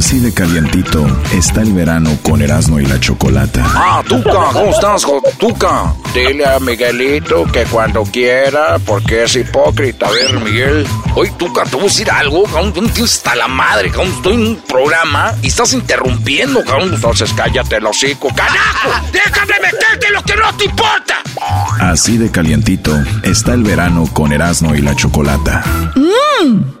Así de calientito está el verano con Erasmo y la Chocolata. Ah, Tuca, ¿cómo estás, Tuca? Dile a Miguelito que cuando quiera, porque es hipócrita. A ver, Miguel. Oye, Tuca, te voy a decir algo, cabrón. Tú tienes hasta la madre, cabrón. Estoy en un programa y estás interrumpiendo, cabrón. Entonces cállate el hocico. ¡Carajo! ¡Déjame meterte lo que no te importa! Así de calientito está el verano con Erasmo y la Chocolata. ¡Mmm!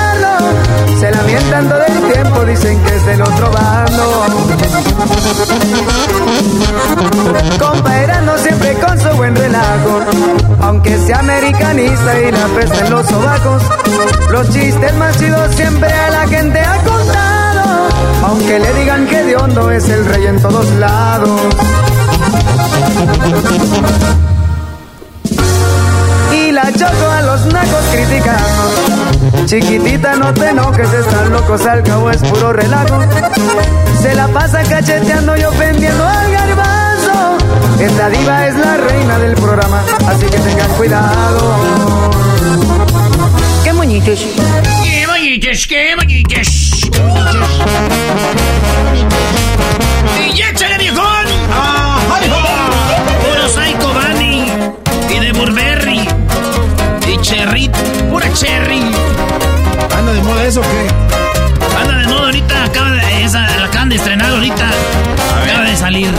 se lamentan todo el tiempo, dicen que es del otro bando. Compa siempre con su buen relajo, aunque sea americanista y la pesta en los sobacos, los chistes más chidos siempre a la gente ha contado, aunque le digan que de hondo es el rey en todos lados. Y la choco a los nacos criticando. Chiquitita, no te enojes, están locos, al cabo es puro relajo. Se la pasa cacheteando y ofendiendo al garbanzo. Esta diva es la reina del programa, así que tengan cuidado. ¡Qué moñitos! ¡Qué moñitos, qué moñitos! ¡Y échale, viejón! Puro Psycho Bunny y de Burberry y Cherry, Cherry. ¿Anda de moda eso o qué? Anda de moda ahorita, acaba de, esa, la acaban de estrenar ahorita. Acaba de salir.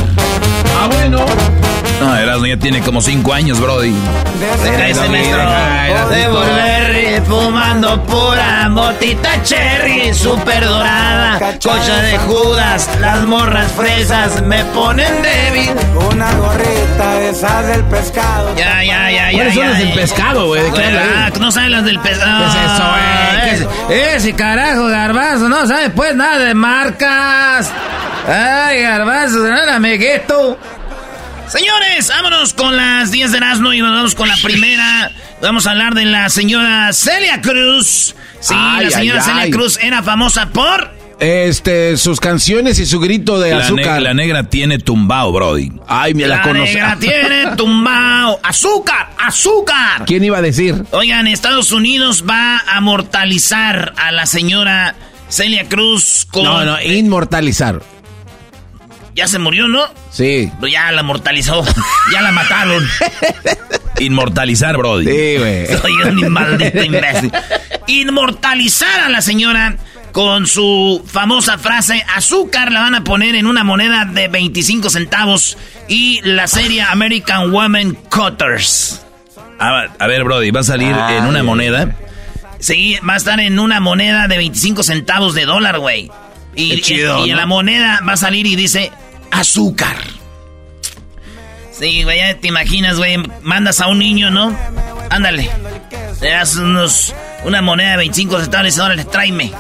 Ah, bueno. No, Erasmo ya tiene como 5 años, Brody. Ese metro de Burberry fumando pura motita cherry super dorada, cocha de Judas, las morras fresas me ponen débil. Una gorrita de esas del pescado. Ya, ya, ya, ya. ¿Cuáles son las del pescado, güey? Ah, no saben las del pescado. ¿Qué es eso, güey? ¿Qué es- Ese, carajo, garbanzo, no sabe pues nada de marcas. Ay, garbanzo, nada, amiguito. Señores, vámonos con las 10 de Erasmo y nos vamos con la primera. Vamos a hablar de la señora Celia Cruz. Sí, Ay, la señora ay, Celia ay. Cruz era famosa por... Este, sus canciones y su grito de La, ne- azúcar. la negra tiene tumbao, Brody. Ay, me la, La conoce. negra tiene tumbao. ¡Azúcar! ¡Azúcar! ¿Quién iba a decir? Oigan, Estados Unidos va a mortalizar a la señora Celia Cruz con... No, no, inmortalizar. Ya se murió, ¿no? Sí. Pero ya la mortalizó. ya la mataron. Inmortalizar, Brody. Sí, güey. Soy un maldito imbécil. Inmortalizar a la señora con su famosa frase azúcar la van a poner en una moneda de 25 centavos y la serie American Woman Cutters. A ver, Brody, va a salir Ay. en una moneda. Sí, va a estar en una moneda de 25 centavos de dólar, güey. Y, chido, y- y en la moneda va a salir y dice azúcar. Sí, güey, ya te imaginas, güey. Mandas a un niño, ¿no? Ándale. Le das unos, una moneda de 25 centavos y órale, tráeme.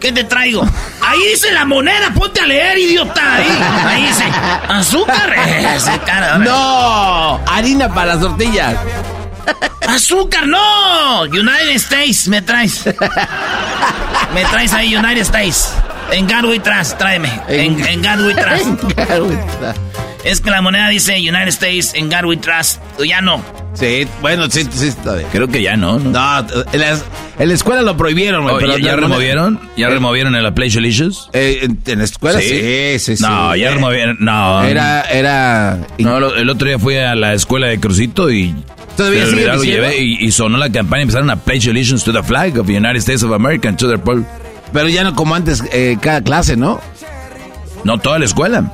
¿Qué te traigo? Ahí dice la moneda, ponte a leer, idiota. Ahí, ahí dice azúcar. Órale. ¡No! Harina para las tortillas. ¡Azúcar, no! United States, me traes. Me traes ahí, United States. En We Trust, tráeme. En, en God We Trust. Es que la moneda dice United States en We Trust. Ya no. Sí, bueno, sí, sí, está bien. Creo que ya no. ¿no? No, en la, en la escuela lo prohibieron, güey. Oh, pero ¿Ya, removieron? ¿Ya Eh, removieron el Pledge Allegiance? eh, en, en la escuela sí, sí, sí. No, ya Eh, removieron. No. Era, era. No, lo- el otro día fui a la escuela de Crucito y. ¿Todavía se sigue llevé y, y sonó la campaña. Empezaron a Pledge Allegiance to the flag of the United States of America and to the Republic. Pero ya no como antes, eh, cada clase, ¿no? No, toda la escuela.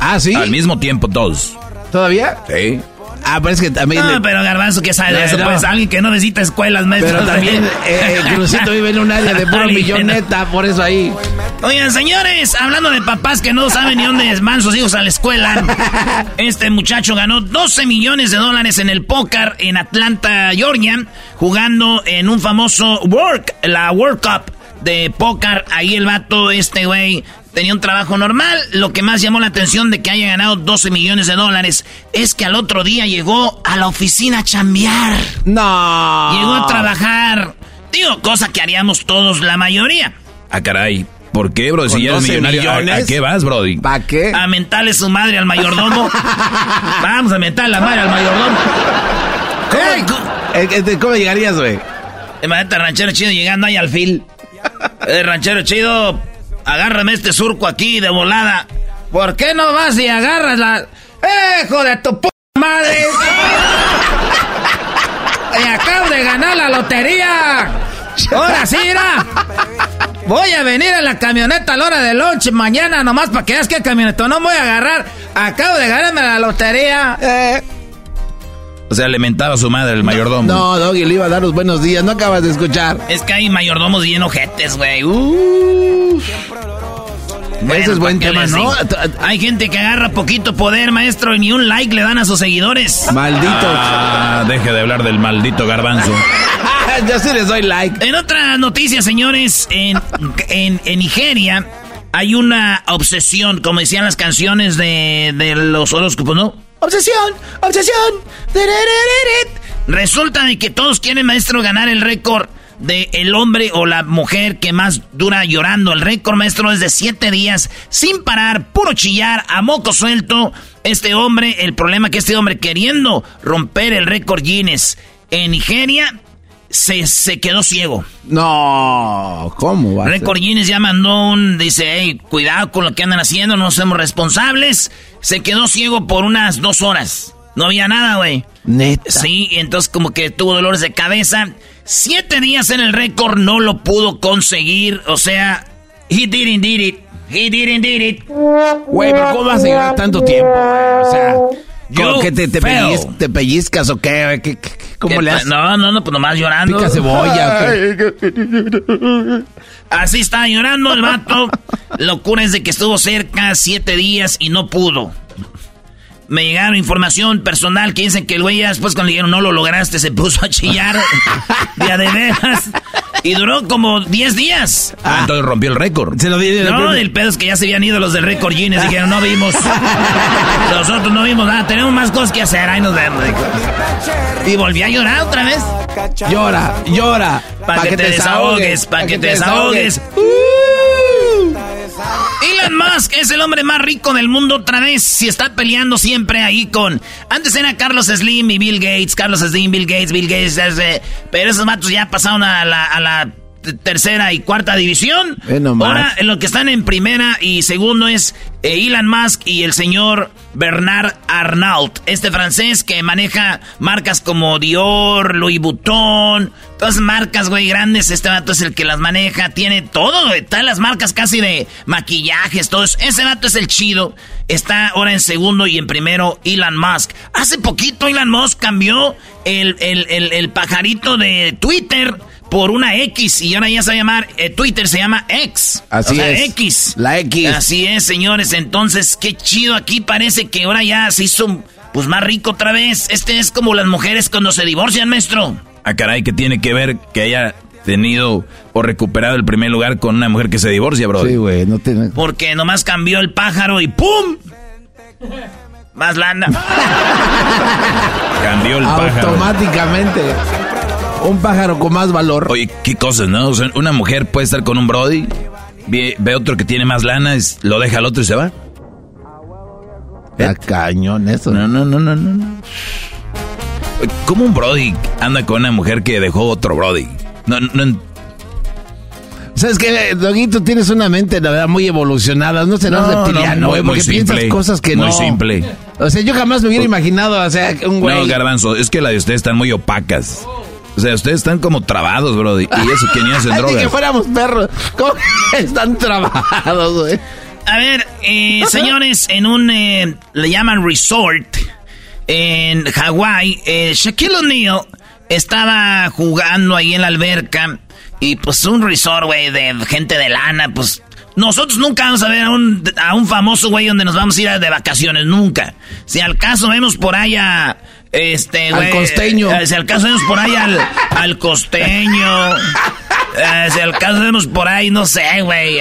Ah, sí. Al mismo tiempo, todos. ¿Todavía? Sí. Ah, pero es que también. No, pero Garbanzo, ¿qué sabe de eso? no. Pues alguien que no visita escuelas, maestro. Pero también eh, Crucito vive en un área de puro que milloneta, por eso ahí. Oigan, señores, hablando de papás que no saben ni dónde van sus hijos a la escuela, este muchacho ganó 12 millones de dólares en el póker en Atlanta, Georgia, jugando en un famoso Work, la World Cup de póker. Ahí el vato, este güey, tenía un trabajo normal. Lo que más llamó la atención de que haya ganado 12 millones de dólares es que al otro día llegó a la oficina a chambear. No. Llegó a trabajar. Digo, cosa que haríamos todos la mayoría. Ah, caray. ¿Por qué, bro? Si ya eres 12 millonario, ¿a, qué vas, Brody? ¿Para qué? A mentarle su madre al mayordomo. Vamos a mentarle la madre al mayordomo. Cu- Eh, eh, ¿Cómo llegarías, güey? Imagínate, ranchero chido llegando ahí al fil. Eh, ranchero chido, agárrame este surco aquí de volada. ¿Por qué no vas y agarras la... ¡Eh, hijo de tu p madre! ¡Y acabo de ganar la lotería! ¡Ahora sí, mira! Voy a venir en la camioneta a la hora del lunch mañana nomás para que veas qué camioneta no voy a agarrar. Acabo de ganarme la lotería. Eh. O sea, le mentaba a su madre el mayordomo. No, Doggy, le iba a dar los buenos días. No acabas de escuchar. Es que hay mayordomos bien ojetes, güey. Uf. Ese es buen ¿para qué tema, ¿no? Hay gente que agarra poquito poder, maestro, y ni un like le dan a sus seguidores. Malditos. Ah, deje de hablar del maldito garbanzo. Yo sí les doy like. En otra noticia, señores, en, en, en Nigeria hay una obsesión, como decían las canciones de, de los horóscopos, ¿no? Obsesión, obsesión. Resulta de que todos quieren, maestro, ganar el récord de el hombre o la mujer que más dura llorando. El récord, maestro, es de siete días sin parar, puro chillar, a moco suelto. Este hombre, el problema que este hombre queriendo romper el récord Guinness en Nigeria, se, se quedó ciego. No, ¿cómo va? Récord Guinness ya mandó un, dice, hey, cuidado con lo que andan haciendo, no somos responsables. Se quedó ciego por unas dos horas. No había nada, güey. Neta. Sí, entonces como que tuvo dolores de cabeza. Siete días en el récord no lo pudo conseguir. O sea, he didn't did it. He didn't did it. Güey, pero ¿cómo vas a llegar tanto tiempo, güey? O sea, ¿cómo que te, te, pellizcas, te pellizcas o qué? ¿Qué- qué- qué- ¿Cómo ¿Qué le haces? No, no, no, pues nomás llorando. ¿Pica cebolla? Así está llorando el vato. Locura es de que estuvo cerca siete días y no pudo. Me llegaron información personal que dicen que el güey ya después cuando le dijeron no lo lograste se puso a chillar de a de veras. Y duró como 10 días. Ah, entonces rompió el récord. Se lo di No, el pedo es que ya se habían ido los del récord Guinness. Dijeron, no vimos. Nosotros no vimos nada. Tenemos más cosas que hacer. Ahí nos vemos. Y volví a llorar otra vez. Llora, llora. Para que, te desahogues, para que te desahogues. Elon Musk es el hombre más rico del mundo otra vez. Si está peleando siempre ahí con. Antes era Carlos Slim y Bill Gates. Carlos Slim, Bill Gates, Bill Gates. ese- pero esos matos ya pasaron a la, a la tercera y cuarta división. Ahora en lo que están en primera y segundo es eh, Elon Musk y el señor Bernard Arnault. Este francés que maneja marcas como Dior, Louis Vuitton. Todas marcas, güey, grandes. Este vato es el que las maneja. Tiene todo, güey. Están las marcas casi de maquillajes, todo eso. Ese vato es el chido. Está ahora en segundo y en primero Elon Musk. Hace poquito Elon Musk cambió el, el, el, el pajarito de Twitter por una X y ahora ya se va a llamar, eh, Twitter se llama X. Así O sea, es. X. La X. Así es, señores. Entonces, qué chido aquí. Parece que ahora ya se hizo pues más rico otra vez. Este es como las mujeres cuando se divorcian, maestro. Ah, caray, que tiene que ver que haya tenido o recuperado el primer lugar con una mujer que se divorcia, bro. Sí, güey, no te... Porque nomás cambió el pájaro y ¡pum! Más lana. Cambió el pájaro. Automáticamente. Un pájaro con más valor. Oye, qué cosas, ¿no? O sea, una mujer puede estar con un Brody ve, ve otro que tiene más lana, es- lo deja al otro y se va. Está cañón eso. No, no, no, no, no. no. ¿Cómo un Brody anda con una mujer que dejó otro Brody? No, no, ¿Sabes qué, Doguito? Tienes una mente, la verdad, muy evolucionada. No serás No, reptiliano, no, güey, muy porque piensas simple, cosas que muy no. simple. O sea, yo jamás me hubiera imaginado, o sea, un güey. no, Garbanzo, es que la de ustedes están muy opacas. O sea, ustedes están como trabados, Brody. Y eso que ni hacen ni que drogas. fuéramos perros. ¿Cómo que están trabajados, güey? A ver, eh, señores, en un, eh, le llaman resort en Hawái, eh, Shaquille O'Neal estaba jugando ahí en la alberca y pues un resort, güey, de gente de lana, pues nosotros nunca vamos a ver a un, a un famoso güey donde nos vamos a ir a- de vacaciones, nunca. Si al caso vemos por ahí Este, Al güey, costeño. eh, si al caso vemos por ahí al, al costeño. eh, si al caso vemos por ahí, no sé, güey.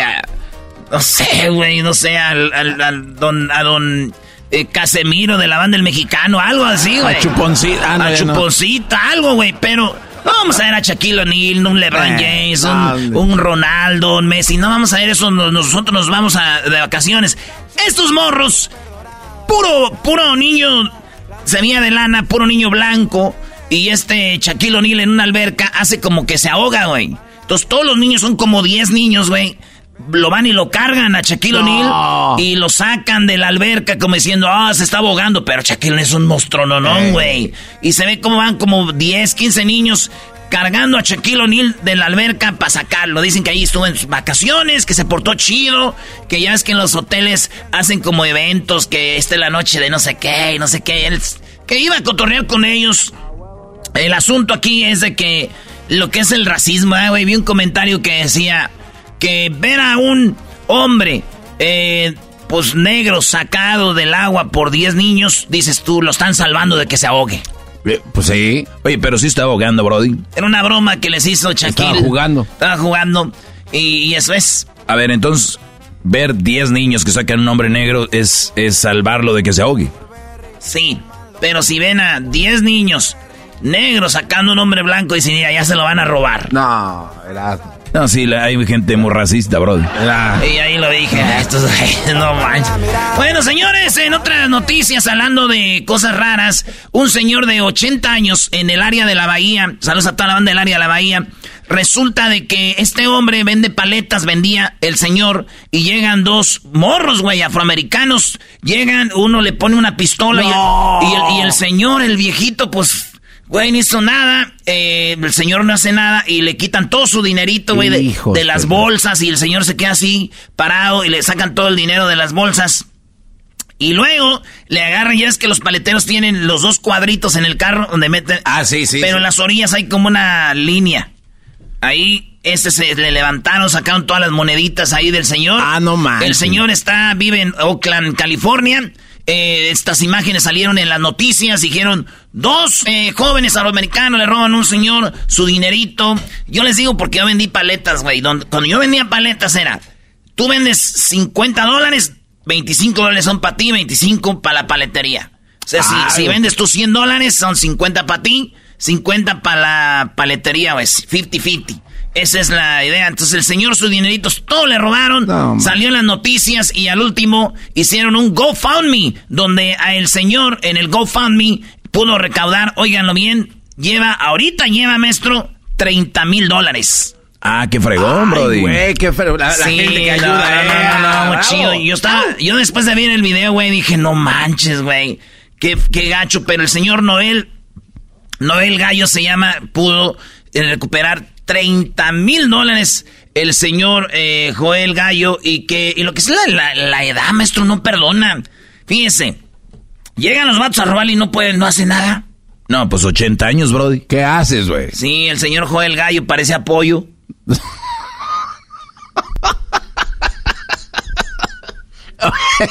no sé, güey, no sé, al, al- al don, a don eh, Casemiro de la banda del mexicano, algo así, güey. A Chuponcita. Ah, no, a no. Chuponcita, algo, güey, pero no vamos a ver a Shaquille O'Neal, un LeBron Eh, James, un, un Ronaldo, un Messi, no vamos a ver eso, no- nosotros nos vamos a, de vacaciones. Estos morros, puro, puro niño, semilla de lana, puro niño blanco, y este Shaquille O'Neal en una alberca hace como que se ahoga, güey. Entonces todos los niños son como 10 niños, güey. Lo van y lo cargan a Shaquille O'Neal y lo sacan de la alberca como diciendo, ah, se está ahogando, pero Shaquille O'Neal es un monstruo, no, no, güey. Y se ve como van como 10, 15 niños cargando a Shaquille O'Neal de la alberca para sacarlo. Dicen que ahí estuvo en sus vacaciones, que se portó chido, que ya es que en los hoteles hacen como eventos, que esta es la noche de no sé qué, y no sé qué. Él, que iba a cotorrear con ellos. El asunto aquí es de que lo que es el racismo, ah, güey, vi un comentario que decía que ver a un hombre, eh, pues negro, sacado del agua por 10 niños, dices tú, lo están salvando de que se ahogue. Eh, Pues sí. Oye, pero sí está ahogando, Brody. Era una broma que les hizo Shaquille. Estaba jugando. Estaba jugando. Y, y eso es. A ver, entonces, ver 10 niños que sacan un hombre negro es, es salvarlo de que se ahogue. Sí. Pero si ven a 10 niños negros sacando un hombre blanco, dicen, "Mira, ya se lo van a robar. No, era. No, sí, la- hay gente muy racista, era- Y ahí lo dije, "Ah, estos no manches. Bueno, señores, en otras noticias, hablando de cosas raras, un señor de 80 años en el área de la bahía, saludos a toda la banda del área de la bahía, resulta de que este hombre vende paletas, vendía el señor, y llegan dos morros, güey, afroamericanos, llegan, uno le pone una pistola y- el, y el señor, el viejito, pues... Güey, no hizo nada, eh, el señor no hace nada y le quitan todo su dinerito, güey, de, las bolsas y el señor se queda así parado y le sacan todo el dinero de las bolsas. Y luego le agarran, ya es que los paleteros tienen los dos cuadritos en el carro donde meten... Ah, sí, sí, Pero sí. en las orillas hay como una línea. Ahí, este se le levantaron, sacaron todas las moneditas ahí del señor. Ah, no manches. El señor está, vive en Oakland, California. Eh, estas imágenes salieron en las noticias. Dijeron, dos eh, jóvenes afroamericanos le roban a un señor su dinerito. Yo les digo porque yo vendí paletas, güey. Cuando yo vendía paletas era, tú vendes 50 dólares, 25 dólares son para ti, 25 para la paletería. O sea, si, si vendes tus 100 dólares, son 50 para ti, 50 para la paletería, güey. 50-50. Esa es la idea. Entonces el señor sus dineritos, todo le robaron. No, salió en las noticias y al último hicieron un GoFundMe, donde a el señor en el GoFundMe pudo recaudar, óiganlo bien, lleva, ahorita lleva, maestro, 30 mil dólares. Ah, qué fregón, Brody. güey, qué feo. La, la Sí, gente que no, ayuda, no, eh, no, no, bravo. chido. Yo estaba, yo después de ver el video, güey, dije, no manches, güey. Qué, qué gacho, pero el señor Noel, Noel Gallo se llama, pudo eh, recuperar 30 mil dólares el señor eh, Joel Gallo y que, y lo que es la, la- la edad, maestro, no perdona. Fíjese, llegan los vatos a robar y no pueden, no hacen nada. No, pues 80 años, Brody. ¿Qué haces, güey? Sí, el señor Joel Gallo parece apoyo.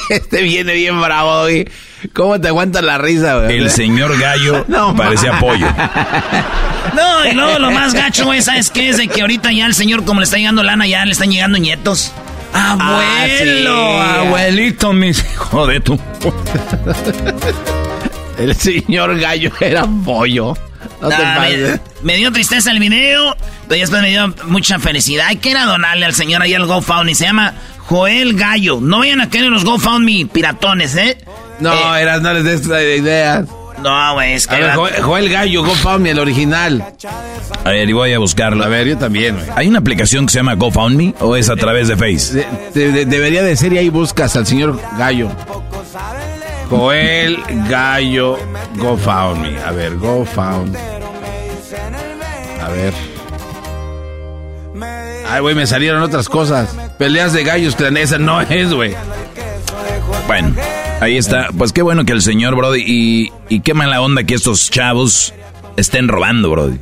Este viene bien bravo, güey. ¿Cómo te aguantas la risa, güey? El señor Gallo No, parece ma. apoyo. No, y luego lo más gacho, güey, ¿sabes qué? Es de que ahorita ya el señor, como le está llegando lana, ya le están llegando nietos. Abuelo, Ah, sí. abuelito, mis hijo de tu. El señor gallo era pollo. No te me, me dio tristeza el video, pero después me dio mucha felicidad. Hay que ir a donarle al señor ahí al GoFundMe. Se llama Joel Gallo. No vayan a querer los GoFundMe piratones, ¿eh? No, Eh, eras, no les des eh, ideas. no, güey, es que... A ver, Joel, Joel Gallo, GoFundMe, el original. A ver, y voy a buscarlo. A ver, yo también, güey. ¿Hay una aplicación que se llama GoFundMe o es a través de Face? De- de- de- debería de ser y ahí buscas al señor Gallo. Joel Gallo GoFundMe. A ver, GoFundMe. A ver. Ay, güey, me salieron otras cosas. Peleas de gallos, clanesa, no es, güey. Bueno, ahí está. Pues qué bueno que el señor Brody y, y qué mala onda que estos chavos estén robando, Brody.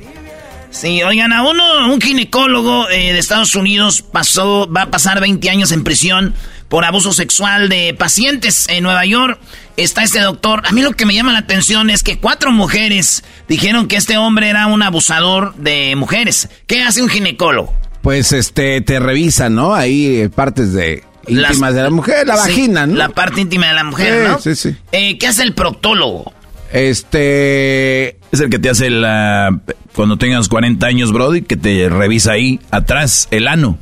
Sí, oigan, a uno, un ginecólogo eh, de Estados Unidos pasó, va a pasar 20 años en prisión por abuso sexual de pacientes en Nueva York. Está este doctor. A mí lo que me llama la atención es que cuatro mujeres dijeron que este hombre era un abusador de mujeres. ¿Qué hace un ginecólogo? Pues este, te revisan, ¿no? Ahí eh, partes de Las- íntimas de la mujer, la Sí, vagina, ¿no? La parte íntima de la mujer, Sí, ¿no? sí, sí. Eh, ¿Qué hace el proctólogo? Este. Es el que te hace la... Cuando tengas 40 años, Brody, que te revisa ahí atrás el ano.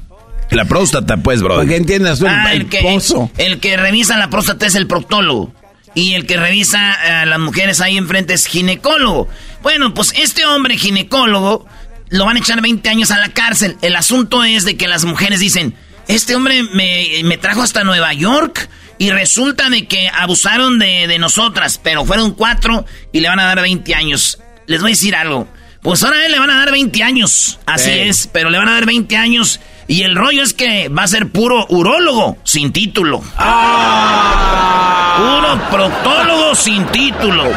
La próstata, pues, Para que Brody. entiendas tú, el, Ah, el el que, pozo. el que revisa la próstata es el proctólogo. Y el que revisa a las mujeres ahí enfrente es ginecólogo. Bueno, pues este hombre ginecólogo lo van a echar 20 años a la cárcel. El asunto es de que las mujeres dicen, este hombre me, me trajo hasta Nueva York y resulta de que abusaron de, de nosotras, pero fueron cuatro y le van a dar 20 años. Les voy a decir algo. Pues ahora a él le van a dar 20 años. Así Sí. es, pero le van a dar 20 años. Y el rollo es que va a ser puro urólogo sin título. Puro proctólogo sin título.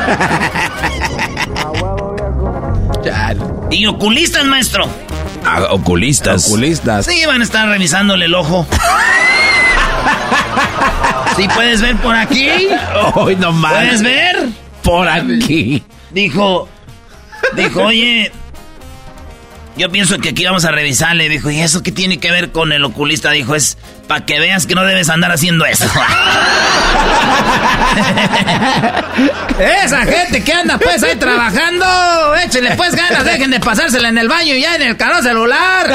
Y oculistas, maestro. Oculistas. Oculistas. Sí, van a estar revisándole el ojo. Sí, puedes ver por aquí. Hoy no más. ¿Puedes ver? Por aquí. Dijo, dijo, oye, yo pienso que aquí vamos a revisarle. Dijo, ¿y eso qué tiene que ver con el oculista? Dijo, es para que veas que no debes andar haciendo eso. Esa gente que anda pues ahí trabajando, échenle pues ganas, dejen de pasársela en el baño y ya en el canal celular.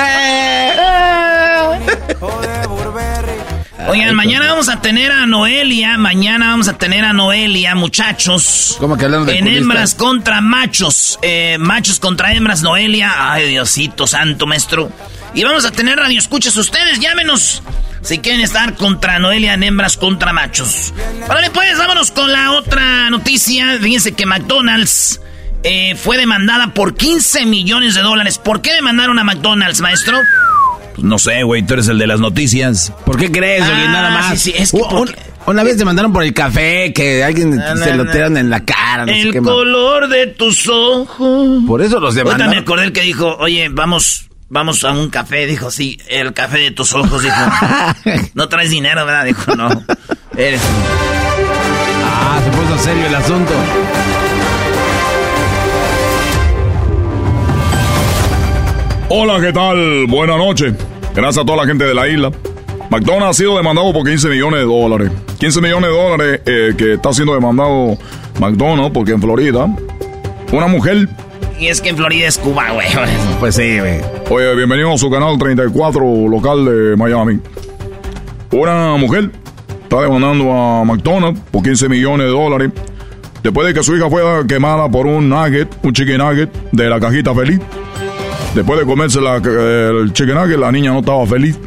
Oigan, mañana vamos a tener a Noelia, mañana vamos a tener a Noelia, muchachos. ¿Cómo que hablando de En hembras contra machos. Eh, machos contra hembras, Noelia. Ay, Diosito santo, maestro. Y vamos a tener radioescuchas ustedes, llámenos. Si quieren estar contra Noelia en hembras contra machos. Órale, pues, vámonos con la otra noticia. Fíjense que McDonald's eh, fue demandada por 15 millones de dólares. ¿Por qué demandaron a McDonald's, maestro? Pues no sé, güey, tú eres el de las noticias. ¿Por qué crees, Ah, nada más? sí, sí, es que Un- porque- una vez te mandaron por el café, que alguien se lo tiran en la cara, no sé El qué color de tus ojos. Por eso los Ahorita me demandaron. acordé el que dijo, oye, vamos, vamos a un café. Dijo, sí, el café de tus ojos. Dijo, no traes dinero, ¿verdad? Dijo, no. Eres... Ah, se puso serio el asunto. Hola, ¿qué tal? Buenas noches. Gracias a toda la gente de la isla. McDonald's ha sido demandado por 15 millones de dólares. 15 millones de dólares eh, que está siendo demandado McDonald's porque en Florida una mujer... Y es que en Florida es Cuba, güey. Pues sí, güey. Oye, bienvenido a su canal 34 local de Miami. Una mujer está demandando a McDonald's por 15 millones de dólares después de que su hija fue quemada por un nugget, un chicken nugget de la cajita feliz. Después de comerse la- el chicken nugget, la niña no estaba feliz.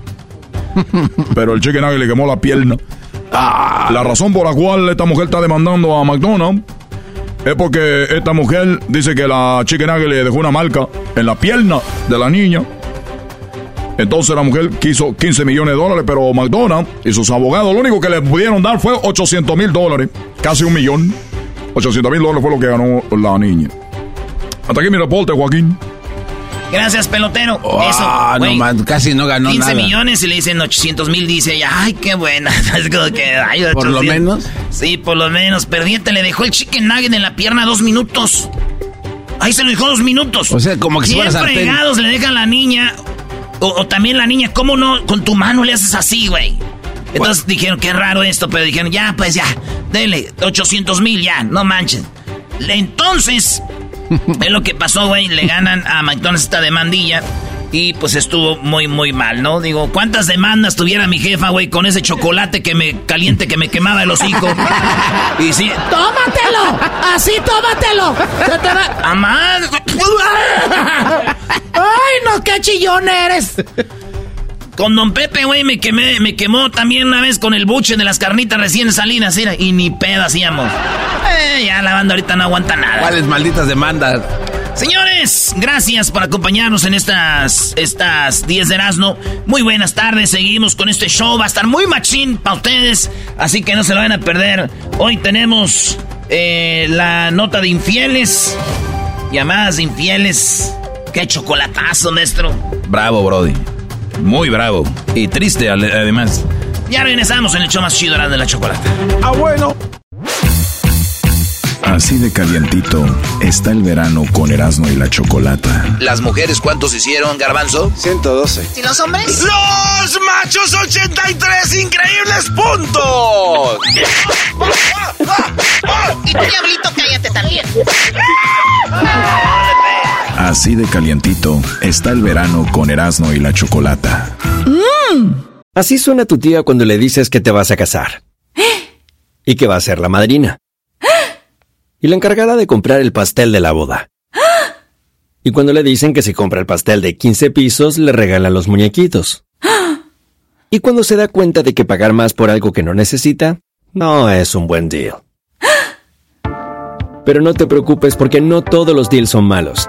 Pero el chicken nugget le quemó la pierna. La razón por la cual esta mujer está demandando a McDonald's es porque esta mujer dice que la chicken nugget le dejó una marca en la pierna de la niña. Entonces la mujer quiso 15 millones de dólares, pero McDonald's y sus abogados lo único que le pudieron dar fue 800 mil dólares, casi un millón. 800 mil dólares fue lo que ganó la niña. Hasta aquí mi reporte, Joaquín. Gracias, pelotero. Ah, Eso, no, man, casi no ganó 15 nada. millones y le dicen 800 mil, dice ella, ay, qué buena. Es como que, ay, Por lo 800. menos. Sí, por lo menos. Pero fíjate, le dejó el chicken nugget en la pierna dos minutos. Ahí se lo dejó dos minutos. O sea, como que si ¿Quién fuera sartén. fregados le dejan a la niña? O, o también la niña, ¿cómo no? Con tu mano le haces así, güey. Entonces dijeron, qué raro esto, pero dijeron, ya, pues ya, dele, 800 mil, ya, no manches. Entonces, es lo que pasó, güey. Le ganan a McDonald's esta demandilla. Y pues estuvo muy, muy mal, ¿no? Digo, ¿cuántas demandas tuviera mi jefa, güey, con ese chocolate que me caliente que me quemaba el hocico? y sí. ¡Tómatelo! ¡Así tómatelo! ¡Se te va! ¡Amá! ¡Ay, no, qué chillón eres! Con Don Pepe, güey, me quemé, me quemó también una vez con el buche de las carnitas recién salidas, era, y ni pedo hacíamos. Eh, ya la banda ahorita no aguanta nada. ¿Cuáles malditas demandas? Señores, gracias por acompañarnos en estas estas 10 de Erasmo. Muy buenas tardes, seguimos con este show. Va a estar muy machín para ustedes, así que no se lo van a perder. Hoy tenemos eh, la nota de infieles, llamadas de infieles. Qué chocolatazo, maestro. Bravo, Brody. Muy bravo. Y triste, además. Ya regresamos en el show más chido de la chocolata. Ah, bueno. Así de calientito está el verano con Erasmo y la Chocolata. ¿Las mujeres cuántos hicieron, Garbanzo? 112. ¿Y los hombres? ¡Los machos 83 increíbles puntos! y tú, diablito, cállate también. Así de calientito está el verano con Erasmo y la Chocolata. Así suena tu tía cuando le dices que te vas a casar. Y que va a ser la madrina y la encargada de comprar el pastel de la boda. Y cuando le dicen que si compra el pastel de 15 pisos, le regalan los muñequitos. Y cuando se da cuenta de que pagar más por algo que no necesita, no es un buen deal. Pero no te preocupes porque no todos los deals son malos.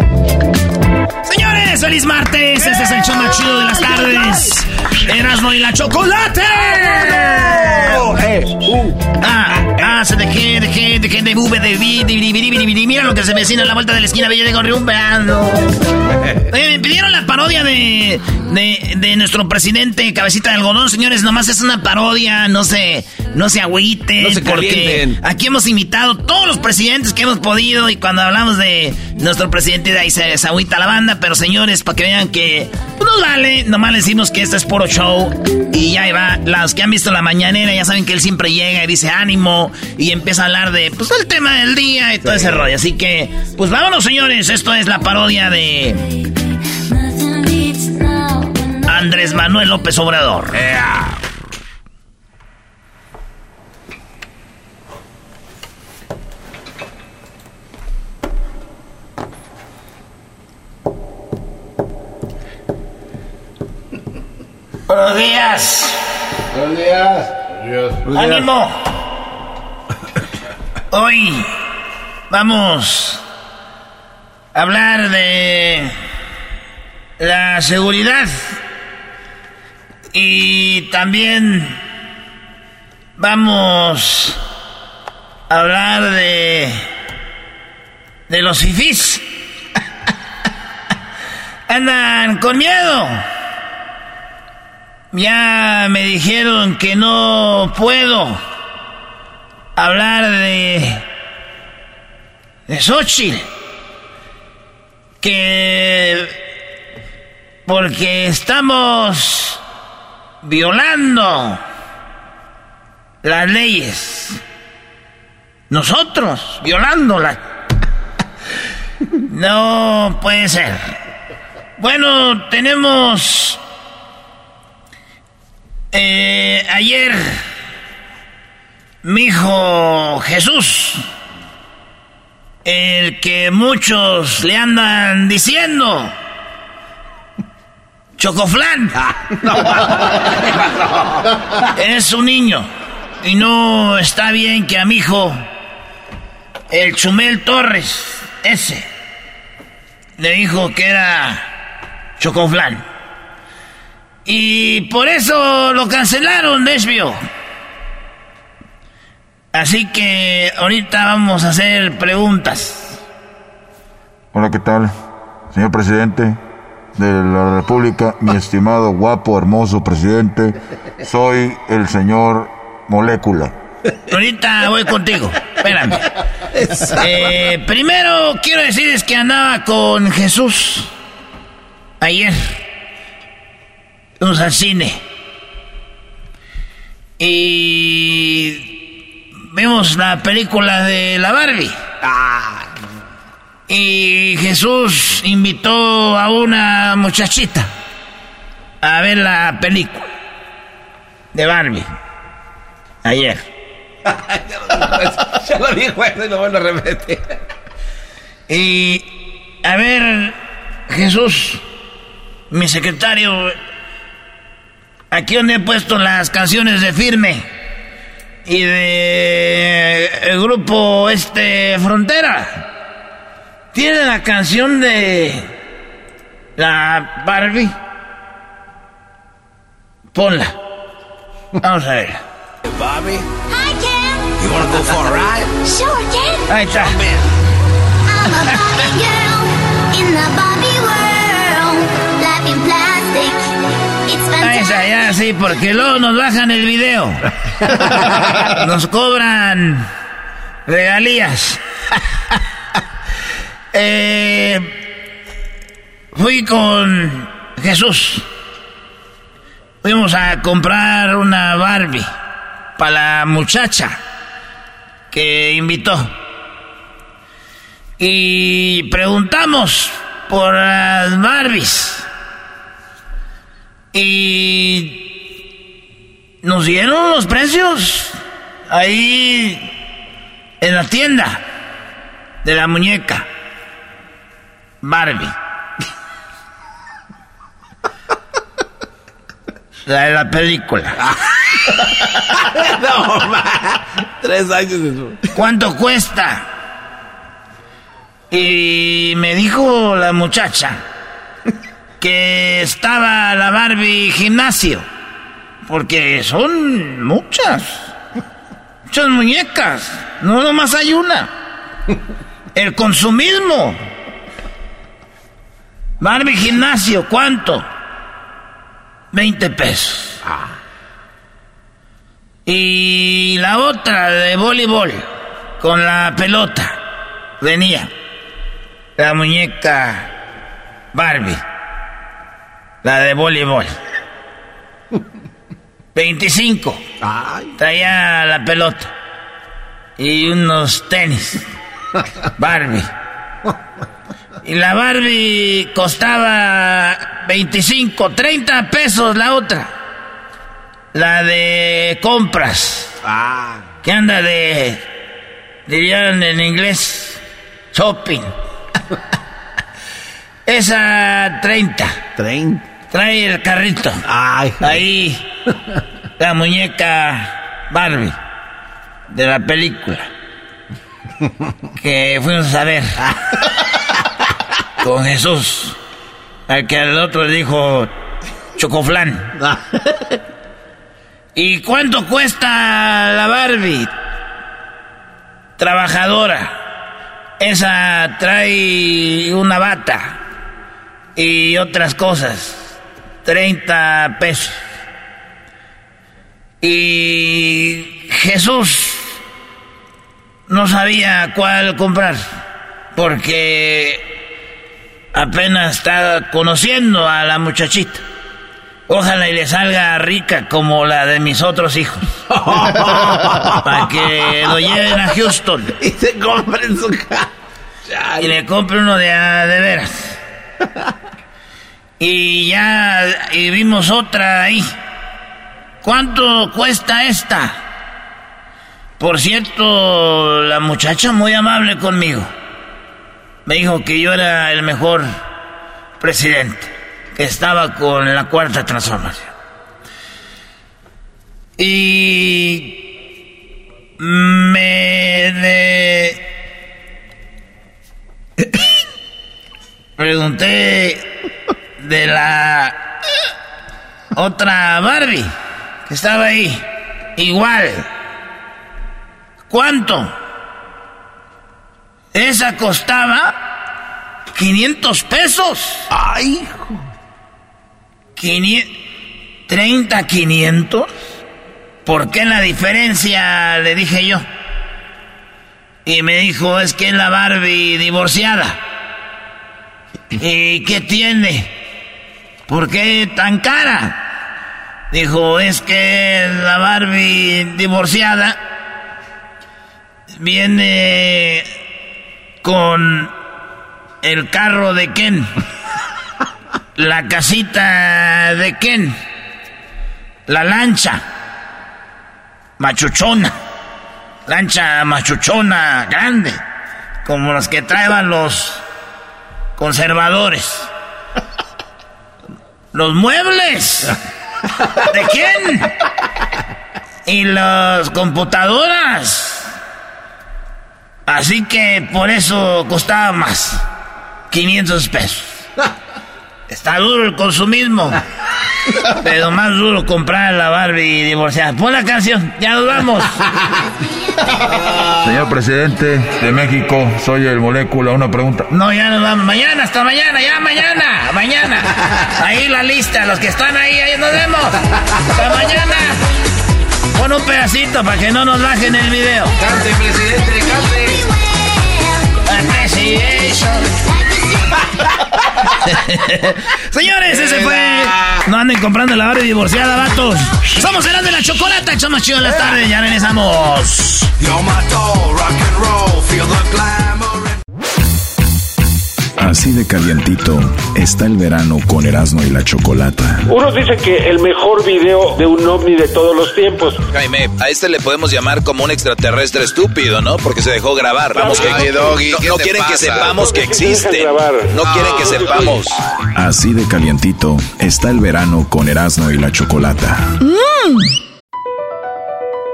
Señores, feliz martes. Este es el show más chido de las tardes. Erasmo y la chocolate. Ah, ah, se dejé, dejé, dejé de bube, de Mira lo que se vecina a la vuelta de la esquina, Villa de Gorriumbeando. me pidieron la parodia de, de, de, nuestro presidente Cabecita de Algodón, señores. Nomás es una parodia, no se, no se agüiten. No se porque aquí hemos invitado todos los presidentes que hemos podido y cuando hablamos de nuestro presidente de ahí se, se agüita la banda, pero señores, para que vean que no nos vale, nomás le decimos que esto es puro show y ya va. Los que han visto la mañanera ya saben que él siempre llega y dice ánimo y empieza a hablar de pues el tema del día y todo ese rollo. Así que, pues vámonos, señores. Esto es la parodia de Andrés Manuel López Obrador. Buenos días. Buenos días. ¡Ánimo! Hoy vamos a hablar de la seguridad y también vamos a hablar de de los fifís. Andan con miedo. Ya me dijeron que no puedo hablar de. de Xochitl. Que. porque estamos violando las leyes. Nosotros, violándolas. No puede ser. Bueno, tenemos... Eh, ayer, mi hijo Jesús, el que muchos le andan diciendo, Chocoflán, es un niño y no está bien que a mi hijo, el Chumel Torres, ese, le dijo que era Chocoflán. Y por eso lo cancelaron, desvio. Así que ahorita vamos a hacer preguntas. Hola, ¿qué tal? Señor presidente de la República, mi estimado, guapo, hermoso presidente, soy el señor Molécula. Ahorita voy contigo, espérame. Eh, primero quiero decirles que andaba con Jesús ayer. Fuimos al cine. Y vimos la película de la Barbie. Y Jesús invitó a una muchachita a ver la película de Barbie. Ayer. ya lo dijo y lo vuelvo a repetir. Y a ver, Jesús, mi secretario, aquí donde he puesto las canciones de Firme y de el grupo este Frontera. Tiene la canción de la Barbie. Ponla. Vamos a ver. Bobby? Hi, Ken. You wanna go for a ride? Sure, Ken. Ahí está. I'm a Barbie girl in the Barbie Ya sí, porque luego nos bajan el video. Nos cobran regalías. Eh, fui con Jesús. Fuimos a comprar una Barbie para la muchacha que invitó. Y preguntamos por las Barbies. Y nos dieron los precios ahí en la tienda de la muñeca. Barbie. La de la película. no, ma. Tres años después. ¿Cuánto cuesta? Y me dijo la muchacha que estaba la Barbie gimnasio. Porque son muchas. Muchas muñecas. No nomás hay una. El consumismo. Barbie gimnasio, ¿cuánto? 20 pesos. Y la otra de voleibol, con la pelota, venía. La muñeca Barbie. La de voleibol. 25. Traía la pelota. Y unos tenis. Barbie. Y la Barbie costaba 25, 30 pesos la otra. La de compras. Ah. Que anda de. Dirían en inglés. Shopping. Esa 30. 30. Trae el carrito. Ay, Ahí. La muñeca Barbie. De la película. Que fuimos a ver. Con Jesús. Al que al otro le dijo Chocoflán. ¿Y cuánto cuesta la Barbie? Trabajadora. Esa trae una bata y otras cosas. 30 pesos. Y Jesús no sabía cuál comprar, porque apenas estaba conociendo a la muchachita. Ojalá y le salga rica como la de mis otros hijos. Para que lo lleven a Houston. Y se compren su casa. Y le compre uno de veras. Y ya y vimos otra ahí. ¿Cuánto cuesta esta? Por cierto, la muchacha muy amable conmigo. Me dijo que yo era el mejor presidente, que estaba con la cuarta transformación. Y me pregunté de la otra Barbie que estaba ahí. Igual. ¿Cuánto? Esa costaba 500 pesos. ¡Ay, hijo! 30, 500. ¿Por qué la diferencia? Le dije yo. Y me dijo, es que es la Barbie divorciada. ¿Y qué tiene? ¿Por qué tan cara? Dijo, es que la Barbie divorciada viene con el carro de Ken, la casita de Ken, la lancha machuchona, lancha machuchona grande, como las que traían los conservadores. Los muebles. ¿De quién? Y las computadoras. Así que por eso costaba más. 500 pesos. Está duro el consumismo. Pero más duro comprar la Barbie divorciada. Pon la canción, ya nos vamos. Señor presidente de México, soy el molécula. Una pregunta. No, ya nos vamos. Mañana, hasta mañana, ya mañana, mañana. Ahí la lista, los que están ahí, ahí nos vemos. Hasta mañana. Pon un pedacito para que no nos bajen el video. Cante, presidente, Señores, ese fue. No anden comprando la Barbie divorciada, vatos. Somos el de la chocolata, más chido de las tardes. Ya regresamos. Así de calientito está el verano con Erasmo y la Chocolata. Unos dicen que el mejor video de un ovni de todos los tiempos. Jaime, a este le podemos llamar como un extraterrestre estúpido, ¿no? Porque se dejó grabar. Vamos, que Ay, Doggy, no, ¿qué no te quieren que sepamos que ¿Por qué se dejan existe. No quieren que sepamos. Así de calientito está el verano con Erasmo y la Chocolata.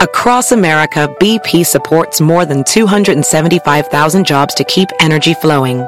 Across America, BP supports more than 275,000 jobs to keep energy flowing.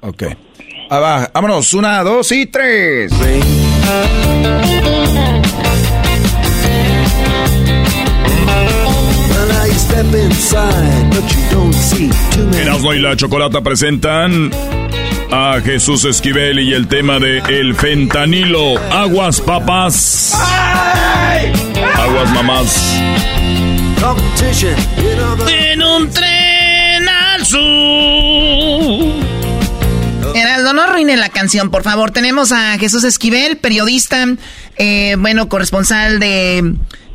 Ok. Ah, va, vámonos. Una, dos y tres. Erasmo y la Chocolata presentan a Jesús Esquivel y el tema de el fentanilo. Aguas papás. Aguas mamás. En un tren al sur. Heraldo, no arruinen la canción, por favor. Tenemos a Jesús Esquivel, periodista, eh, bueno, corresponsal de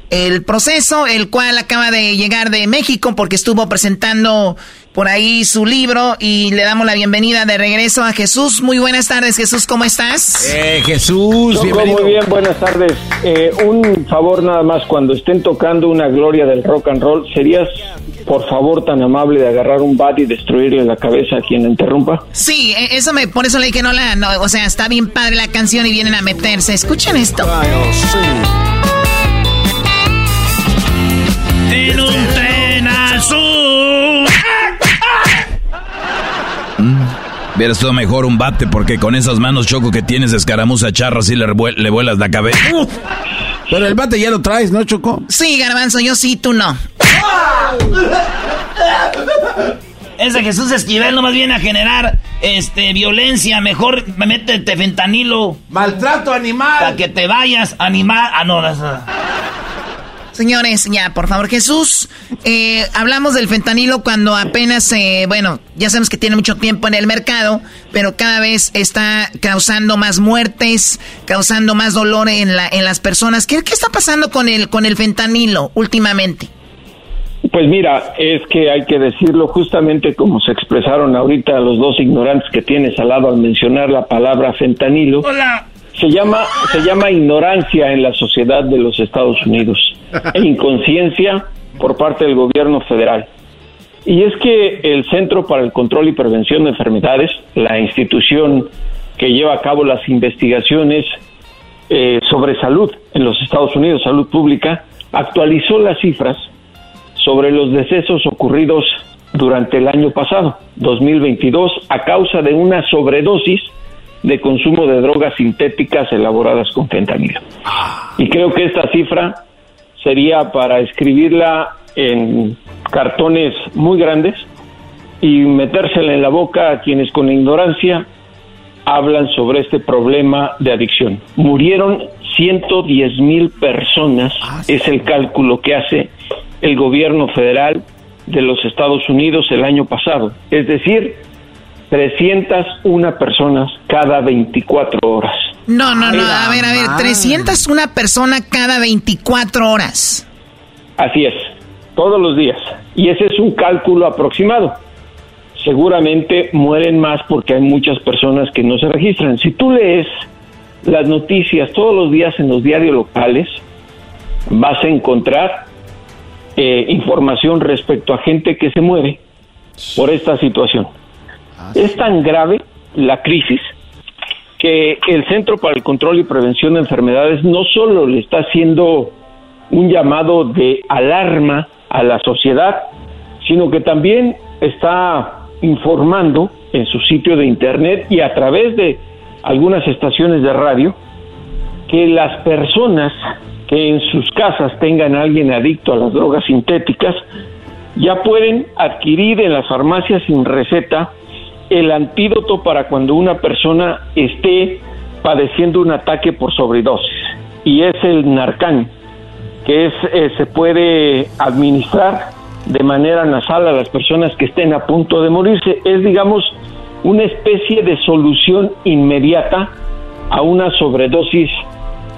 el proceso, el cual acaba de llegar de México porque estuvo presentando por ahí su libro y le damos la bienvenida de regreso a Jesús. Muy buenas tardes, Jesús, ¿cómo estás? Eh, Jesús, bienvenido. Muy bien, buenas tardes. Eh, un favor nada más, cuando estén tocando una gloria del rock and roll, ¿serías, por favor, tan amable de agarrar un bat y destruirle la cabeza a quien interrumpa? Sí, e- eso me, por eso le dije que no la, no, o sea, está bien padre la canción y vienen a meterse. Escuchen esto. En un tren sur. Hubiera estado mejor un bate porque con esas manos choco que tienes de escaramuza charra así le, le vuelas la cabeza. Pero el bate ya lo traes, ¿no, Choco? Sí, Garbanzo, yo sí, tú no. Ese Jesús Esquivel nomás viene a generar este violencia. Mejor métete fentanilo. Maltrato animal. Para que te vayas, animal. Ah, no, no, no. Señores, ya, por favor, Jesús, eh, hablamos del fentanilo cuando apenas, eh, bueno, ya sabemos que tiene mucho tiempo en el mercado, pero cada vez está causando más muertes, causando más dolor en, la, en las personas. ¿Qué, qué está pasando con el, con el fentanilo últimamente? Pues mira, es que hay que decirlo justamente como se expresaron ahorita los dos ignorantes que tienes al lado al mencionar la palabra fentanilo. Hola. Se llama, se llama ignorancia en la sociedad de los Estados Unidos e inconsciencia por parte del gobierno federal. Y es que el Centro para el Control y Prevención de Enfermedades, la institución que lleva a cabo las investigaciones eh, sobre salud en los Estados Unidos, salud pública, actualizó las cifras sobre los decesos ocurridos durante el año pasado, 2022, a causa de una sobredosis de consumo de drogas sintéticas elaboradas con fentanilo. Y creo que esta cifra sería para escribirla en cartones muy grandes y metérsela en la boca a quienes con ignorancia hablan sobre este problema de adicción. Murieron 110 mil personas, es el cálculo que hace el gobierno federal de los Estados Unidos el año pasado. Es decir, 301 personas cada 24 horas. No, no, no, a ver, a ver, 301 persona cada 24 horas. Así es, todos los días. Y ese es un cálculo aproximado. Seguramente mueren más porque hay muchas personas que no se registran. Si tú lees las noticias todos los días en los diarios locales, vas a encontrar eh, información respecto a gente que se muere por esta situación. Es tan grave la crisis que el Centro para el Control y Prevención de Enfermedades no solo le está haciendo un llamado de alarma a la sociedad, sino que también está informando en su sitio de internet y a través de algunas estaciones de radio que las personas que en sus casas tengan a alguien adicto a las drogas sintéticas ya pueden adquirir en las farmacias sin receta el antídoto para cuando una persona esté padeciendo un ataque por sobredosis y es el Narcan que es eh, se puede administrar de manera nasal a las personas que estén a punto de morirse. Es digamos una especie de solución inmediata a una sobredosis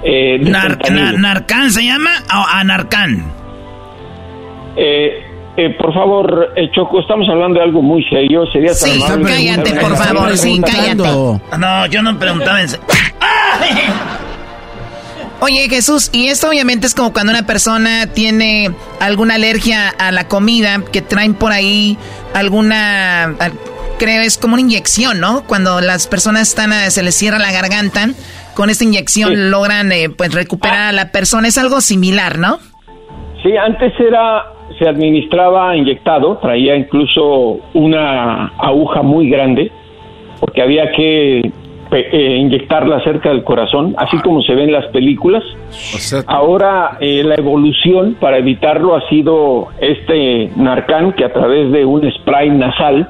eh, de Nar- ¿Narcan se llama o Anarcan? Eh, eh, por favor, eh, Choco, estamos hablando de algo muy serio. Sería tan Sí, cállate, por favor, sí, cállate. No, yo no preguntaba en Oye, Jesús, y esto obviamente es como cuando una persona tiene alguna alergia a la comida, que traen por ahí alguna, al- creo es como una inyección, ¿no? Cuando las personas están, a- se les cierra la garganta, con esta inyección Sí. logran eh, pues recuperar a la persona. Es algo similar, ¿no? Sí, antes era, se administraba inyectado, traía incluso una aguja muy grande, porque había que eh, inyectarla cerca del corazón, así como se ve en las películas. Ahora eh, la evolución para evitarlo ha sido este Narcan que a través de un spray nasal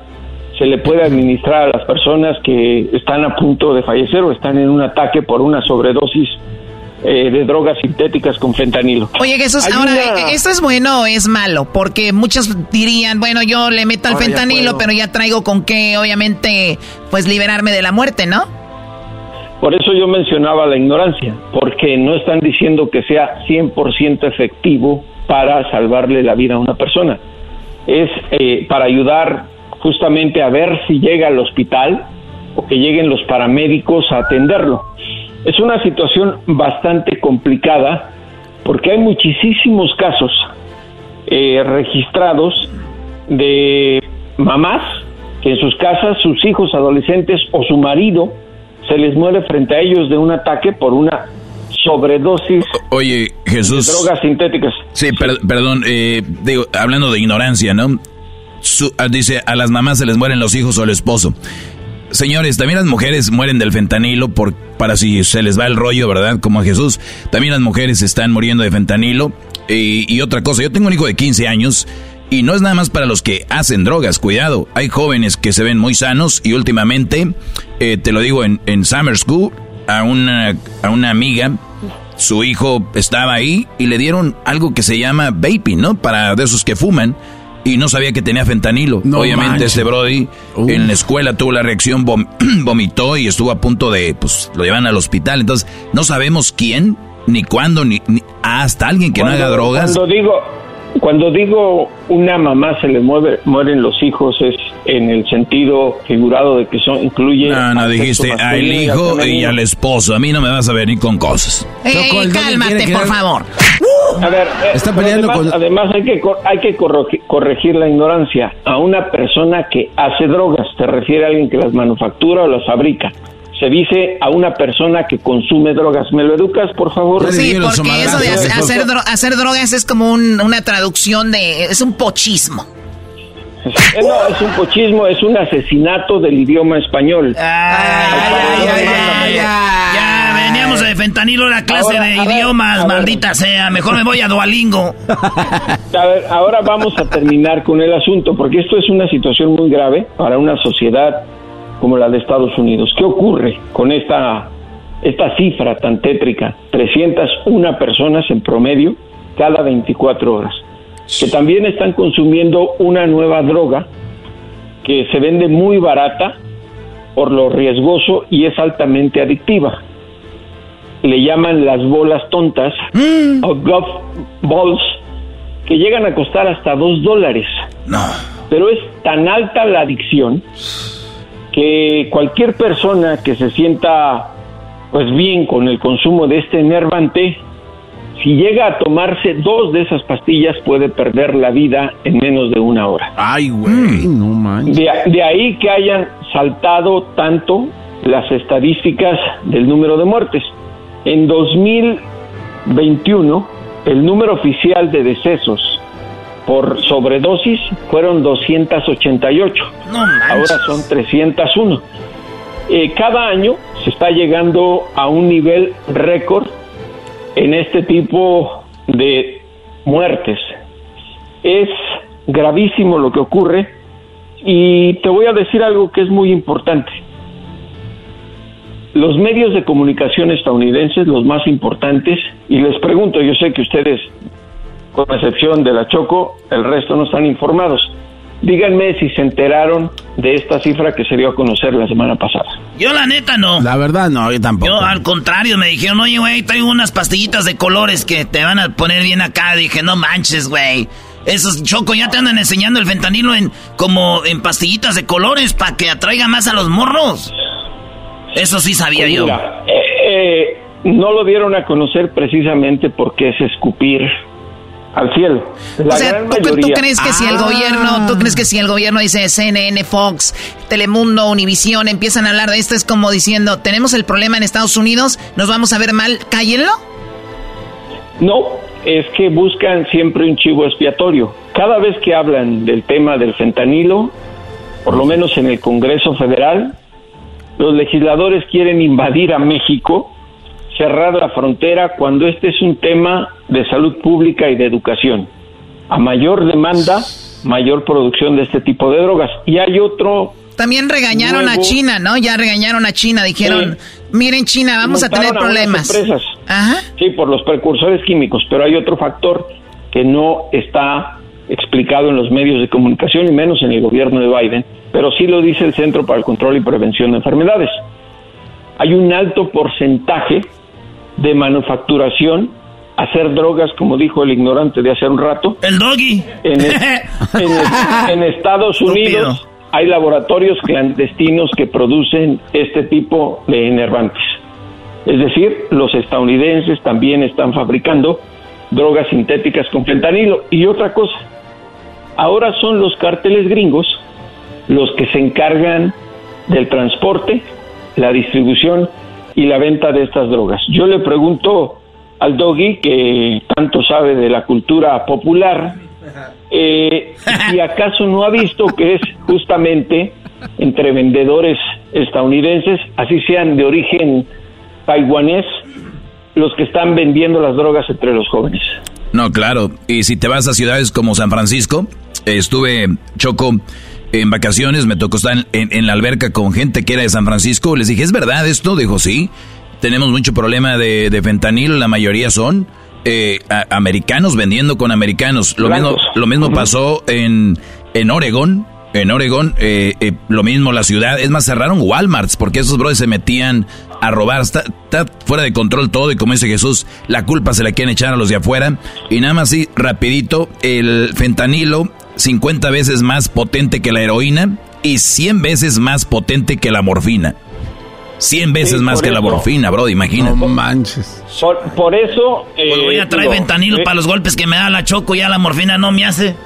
se le puede administrar a las personas que están a punto de fallecer o están en un ataque por una sobredosis eh, de drogas sintéticas con fentanilo. Oye Jesús, Hay ahora, una- ¿esto es bueno o es malo? Porque muchos dirían, bueno, yo le meto al Ahora fentanilo, pero ya traigo con qué, obviamente, pues liberarme de la muerte, ¿no? Por eso yo mencionaba la ignorancia, porque no están diciendo que sea 100% efectivo para salvarle la vida a una persona. Es eh, para ayudar justamente a ver si llega al hospital o que lleguen los paramédicos a atenderlo. Es una situación bastante complicada porque hay muchísimos casos eh, registrados de mamás que en sus casas sus hijos adolescentes o su marido se les muere frente a ellos de un ataque por una sobredosis Oye, Jesús. de drogas sintéticas. Sí, per- perdón, eh, digo, hablando de ignorancia, ¿no? Su- ah, dice, a las mamás se les mueren los hijos o el esposo. Señores, también las mujeres mueren del fentanilo por, para si se les va el rollo, ¿verdad? Como a Jesús. También las mujeres están muriendo de fentanilo. Y, otra cosa, yo tengo un hijo de 15 años y no es nada más para los que hacen drogas, cuidado. Hay jóvenes que se ven muy sanos y últimamente, eh, te lo digo, en, en Summer School, a una, a una amiga, su hijo estaba ahí y le dieron algo que se llama vaping, ¿no? Para de esos que fuman y no sabía que tenía fentanilo. No Obviamente manches. este Brody en la escuela tuvo la reacción, vom- vomitó y estuvo a punto de, pues, lo llevan al hospital. Entonces, no sabemos quién, ni cuándo, ni, ni- hasta alguien que no haga drogas. Cuando digo, cuando digo una mamá se le mueve, mueren los hijos es en el sentido figurado de que son incluye No, no, al dijiste al y hijo y al esposo. A mí no me vas a venir con cosas. Eh, Choco, el Doggy cálmate, por favor. A ver, eh, Está pero peleando además, con- además hay que hay que corrogi- corregir la ignorancia a una persona que hace drogas. Te refiere a alguien que las manufactura o las fabrica. Se dice a una persona que consume drogas. ¿Me lo educas, por favor? Sí, porque eso de hacer, hacer dro- hacer drogas es como un- una traducción de... es un pochismo. Eh, No, es un pochismo, es un asesinato del idioma español. Ya, veníamos de fentanilo la clase Ahora, de a idiomas, ver. maldita sea. Mejor me voy a Duolingo. A ver, ahora vamos a terminar con el asunto, porque esto es una situación muy grave para una sociedad como la de Estados Unidos. ¿Qué ocurre con esta, esta cifra tan tétrica? 301 personas en promedio cada 24 horas, que también están consumiendo una nueva droga que se vende muy barata por lo riesgoso y es altamente adictiva. Le llaman las bolas tontas o golf balls que llegan a costar hasta dos dólares. Pero es tan alta la adicción que cualquier persona que se sienta pues bien con el consumo de este enervante, si llega a tomarse dos de esas pastillas puede perder la vida en menos de una hora. Ay, güey, no manches. De, de ahí que hayan saltado tanto las estadísticas del número de muertes. En 2021, el número oficial de decesos por sobredosis fueron 288. Ahora son 301. Eh, cada año se está llegando a un nivel récord en este tipo de muertes. Es gravísimo lo que ocurre y te voy a decir algo que es muy importante. Los medios de comunicación estadounidenses, los más importantes, y les pregunto, yo sé que ustedes, con excepción de la Choco, el resto no están informados. Díganme si se enteraron de esta cifra que se dio a conocer la semana pasada. Yo la neta no. La verdad, no, yo tampoco. Yo al contrario me dijeron, oye, güey, traigo unas pastillitas de colores que te van a poner bien acá. Dije, no manches, güey. Esos choco ya te andan enseñando el fentanilo en como en pastillitas de colores para que atraiga más a los morros. Eso sí sabía Pues yo. eh, eh, no lo dieron a conocer precisamente porque es escupir al cielo. La o sea, gran ¿tú, crees que si el Ah. gobierno, tú crees que si el gobierno dice CNN, Fox, Telemundo, Univisión, empiezan a hablar de esto, es como diciendo, tenemos el problema en Estados Unidos, nos vamos a ver mal, cállenlo? No, es que buscan siempre un chivo expiatorio. Cada vez que hablan del tema del fentanilo, por lo menos en el Congreso Federal, los legisladores quieren invadir a México, cerrar la frontera cuando este es un tema de salud pública y de educación. A mayor demanda, mayor producción de este tipo de drogas. Y hay otro... También regañaron a China, ¿no? Ya regañaron a China, dijeron, miren China, vamos a tener problemas. Sí, por los precursores químicos, pero hay otro factor que no está explicado en los medios de comunicación y menos en el gobierno de Biden, pero sí lo dice el Centro para el Control y Prevención de Enfermedades. Hay un alto porcentaje de manufacturación, hacer drogas, como dijo el ignorante de hace un rato. El doggy. En, Estados Unidos hay laboratorios clandestinos que producen este tipo de enervantes. Es decir, los estadounidenses también están fabricando drogas sintéticas con fentanilo. Y otra cosa, ahora son los cárteles gringos los que se encargan del transporte, la distribución y la venta de estas drogas. Yo le pregunto al doggy, que tanto sabe de la cultura popular, eh, si acaso no ha visto que es justamente entre vendedores estadounidenses, así sean de origen taiwanés, los que están vendiendo las drogas entre los jóvenes. No, claro. Y si te vas a ciudades como San Francisco, estuve, Choco, en vacaciones, me tocó estar en, la alberca con gente que era de San Francisco. Les dije, ¿es verdad esto? Dijo, sí. Tenemos mucho problema de, de fentanilo, la mayoría son eh, americanos vendiendo con americanos. Lo mismo, lo mismo pasó en, en Oregon. En Oregon, eh, eh, lo mismo la ciudad. Es más, cerraron Walmarts porque esos brothers se metían a robar. Está, está, fuera de control todo y como dice Jesús, la culpa se la quieren echar a los de afuera. Y nada más así, rapidito, el fentanilo 50 veces más potente que la heroína y 100 veces más potente que la morfina. 100 veces más que la morfina, bro, imagínate. No manches. Por, eso... Eh, voy a traer ventanilo eh, para los golpes que me da la choco, ya la morfina no me hace.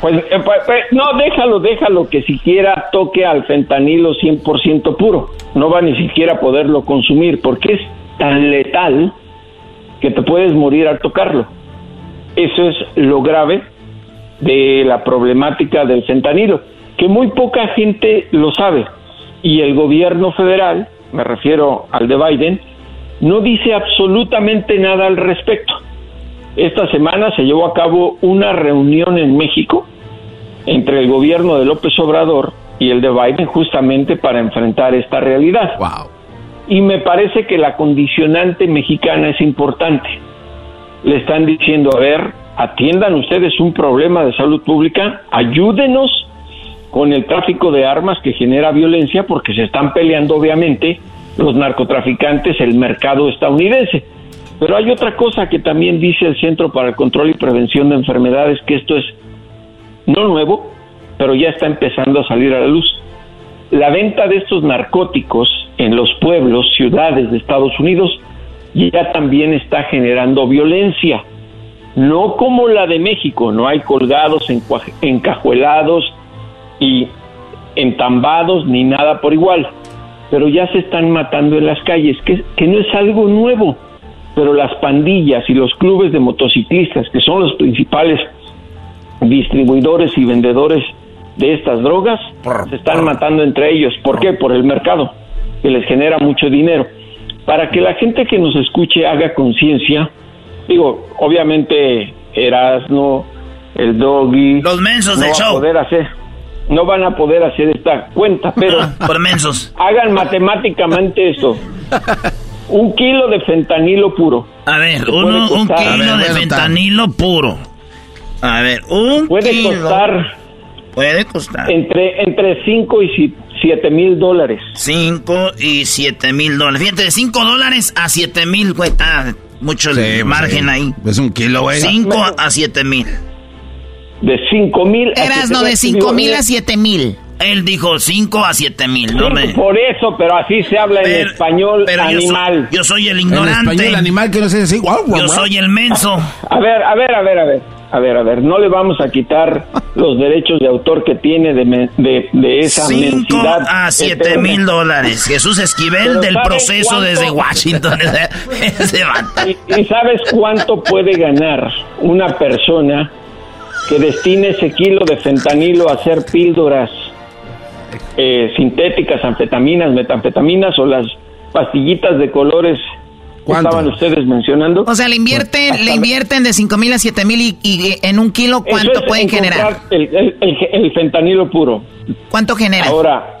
Pues, eh, pues, pues, no, déjalo, déjalo que siquiera toque al fentanilo 100% puro. No va ni siquiera a poderlo consumir porque es tan letal que te puedes morir al tocarlo. Eso es lo grave de la problemática del fentanilo, que muy poca gente lo sabe. Y el gobierno federal, me refiero al de Biden, no dice absolutamente nada al respecto. Esta semana se llevó a cabo una reunión en México entre el gobierno de López Obrador y el de Biden justamente para enfrentar esta realidad. Y me parece que la condicionante mexicana es importante le están diciendo, a ver, atiendan ustedes un problema de salud pública, ayúdenos con el tráfico de armas que genera violencia porque se están peleando obviamente los narcotraficantes, el mercado estadounidense. Pero hay otra cosa que también dice el Centro para el Control y Prevención de Enfermedades, que esto es no nuevo, pero ya está empezando a salir a la luz. La venta de estos narcóticos en los pueblos, ciudades de Estados Unidos, ya también está generando violencia. No como la de México, no hay colgados, encajuelados y entambados ni nada por igual, pero ya se están matando en las calles, que, que no es algo nuevo, pero las pandillas y los clubes de motociclistas, que son los principales distribuidores y vendedores de estas drogas, se están matando entre ellos. ¿Por qué? Por el mercado, que les genera mucho dinero para que la gente que nos escuche haga conciencia, digo, obviamente Erasno, el Doggy, los mensos no del show. poder hacer, no van a poder hacer esta cuenta, pero por mensos. hagan matemáticamente esto. Un kilo de fentanilo puro. A ver, uno, un kilo de fentanilo puro. A ver, un puede costar puede costar entre entre 5 y 7 mil dólares. 5 y 7 mil dólares. Fíjate, de 5 dólares a 7 mil, güey. Está mucho margen ahí. Es un kilo, güey. 5 a 7 mil. De 5 mil a Eras, no, de 5 mil a 7 mil. Él dijo 5 a 7 mil, no me... Por eso, pero así se habla en español pero animal. Yo soy, yo soy, el ignorante. En español animal que no sé decir. yo soy el menso. A ver, a ver, a ver, a ver a ver, a ver, no le vamos a quitar los derechos de autor que tiene de, de, de esa Cinco a siete mil dólares. Jesús Esquivel del proceso desde Washington. ¿Y, sabes cuánto puede ganar una persona que destine ese kilo de fentanilo a hacer píldoras eh, sintéticas, anfetaminas, metanfetaminas o las pastillitas de colores estaban ustedes mencionando. O sea, le invierten, le invierten de 5 mil a 7 mil y, en un kilo, ¿cuánto pueden generar? El, el, fentanilo puro. ¿Cuánto genera? Ahora,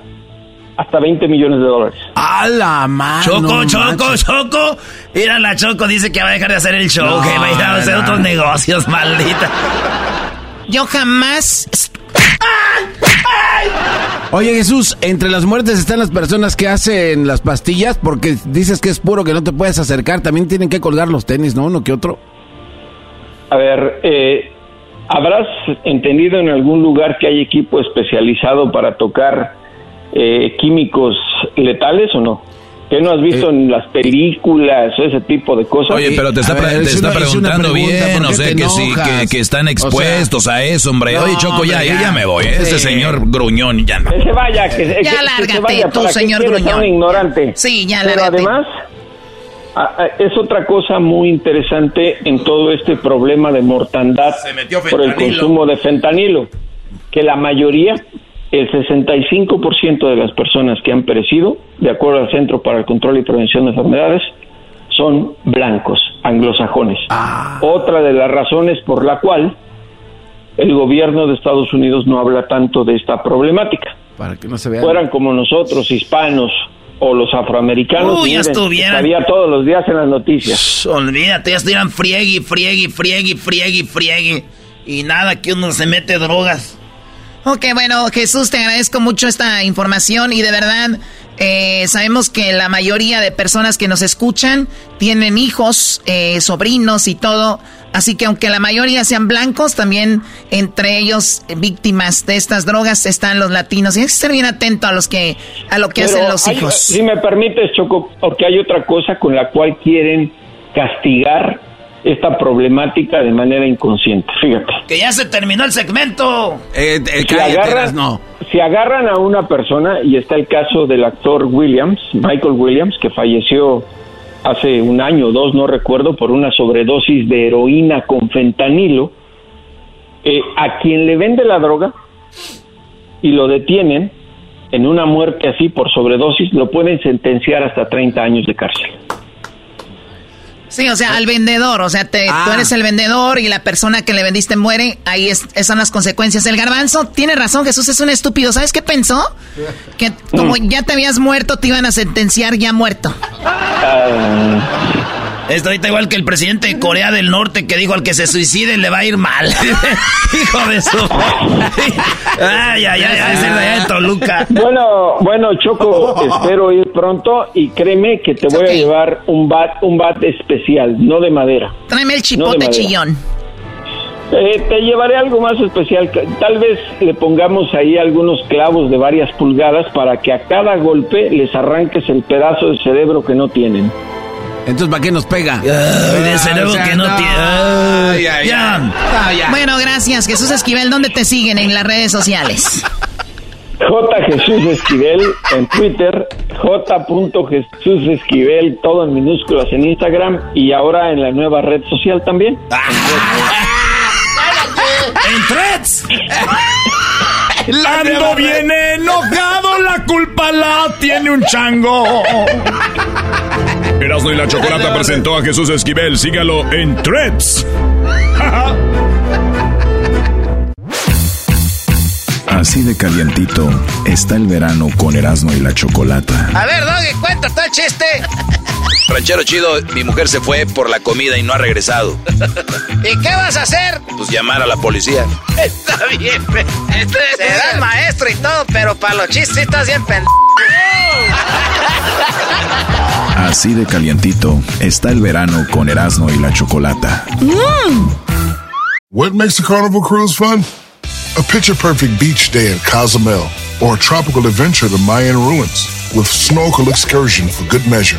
hasta 20 millones de dólares. ¡A la mano! Choco, Choco, Choco. Mira, la Choco dice que va a dejar de hacer el show, que va a ir a hacer otros negocios, maldita. Yo jamás Oye Jesús, entre las muertes están las personas que hacen las pastillas porque dices que es puro, que no te puedes acercar. También tienen que colgar los tenis, ¿no? Uno que otro. A ver, eh, ¿habrás entendido en algún lugar que hay equipo especializado para tocar eh, químicos letales o no? ¿Qué no has visto eh, en las películas o ese tipo de cosas? Oye, pero te está, preguntando bien, o sea, que sí, que, están expuestos a eso, hombre. Oye, Choco, ya, ya, me voy. Ese señor gruñón, ya no. Que se vaya, que, ya lárgate, tú, señor gruñón. ignorante. Sí, ya Pero además, es otra cosa muy interesante en todo este problema de mortandad por el consumo de fentanilo, que la mayoría el 65% de las personas que han perecido, de acuerdo al Centro para el Control y Prevención de Enfermedades, son blancos, anglosajones. Ah. Otra de las razones por la cual el gobierno de Estados Unidos no habla tanto de esta problemática. Para que no se vean. Fueran como nosotros, hispanos o los afroamericanos, Uy, ya estuvieran. todos los días en las noticias. olvídate, ya estuvieran friegue, friegue, friegue, friegue, friegue. Y nada, que uno se mete drogas. Ok, bueno, Jesús, te agradezco mucho esta información y de verdad eh, sabemos que la mayoría de personas que nos escuchan tienen hijos, eh, sobrinos y todo. Así que aunque la mayoría sean blancos, también entre ellos víctimas de estas drogas están los latinos. Y hay que estar bien atento a los que a lo que hacen los hijos. Si me permites, Choco, porque hay otra cosa con la cual quieren castigar esta problemática de manera inconsciente. Fíjate. Que ya se terminó el segmento. Eh, eh si, agarran, no. si agarran a una persona, y está el caso del actor Williams, Michael Williams, que falleció hace un año o dos, no recuerdo, por una sobredosis de heroína con fentanilo, eh, a quien le vende la droga y lo detienen en una muerte así por sobredosis, lo pueden sentenciar hasta 30 años de cárcel. Sí, o sea, al vendedor, o sea, te, tú ah. eres el vendedor y la persona que le vendiste muere, ahí es, esas son las consecuencias. El garbanzo tiene razón, Jesús es un estúpido. ¿Sabes qué pensó? Que como mm. ya te habías muerto, te iban a sentenciar ya muerto. Ah. Esto ahorita igual que el presidente de Corea del Norte que dijo al que se suicide le va a ir mal. Hijo de su. ay, ay, ay, es de Toluca. Bueno, bueno, Choco, espero ir pronto y créeme que te voy a llevar un bat, un bat especial, no de madera. Tráeme el chipote chillón. Eh, te llevaré algo más especial. Tal vez le pongamos ahí algunos clavos de varias pulgadas para que a cada golpe les arranques el pedazo de cerebro que no tienen. Entonces, ¿para qué nos pega? que no, tiene. Bueno, gracias. Jesús Esquivel, ¿dónde te siguen en las redes sociales? J. Jesús Esquivel en Twitter, J. Jesús Esquivel, todo en minúsculas en Instagram y ahora en la nueva red social también. ¡En Threads! Lando viene enojado, tiene un chango. Erasmo y la Chocolata presentó a Jesús Esquivel. Sígalo en Threads. Así de calientito está el verano con Erasmo y la Chocolata. A ver, Doggy, cuenta todo chiste. Ranchero chido, mi mujer se fue por la comida y no ha regresado. ¿Y qué vas a hacer? Pues llamar a la policía. Está bien, serás maestro y todo, pero para los chistes estás bien pendejo. Así de calientito está el verano con Erasmo y la Chocolata. Mm. What makes a carnival cruise fun? A picture perfect beach day in Cozumel or a tropical adventure to Mayan ruins with snorkel excursion for good measure.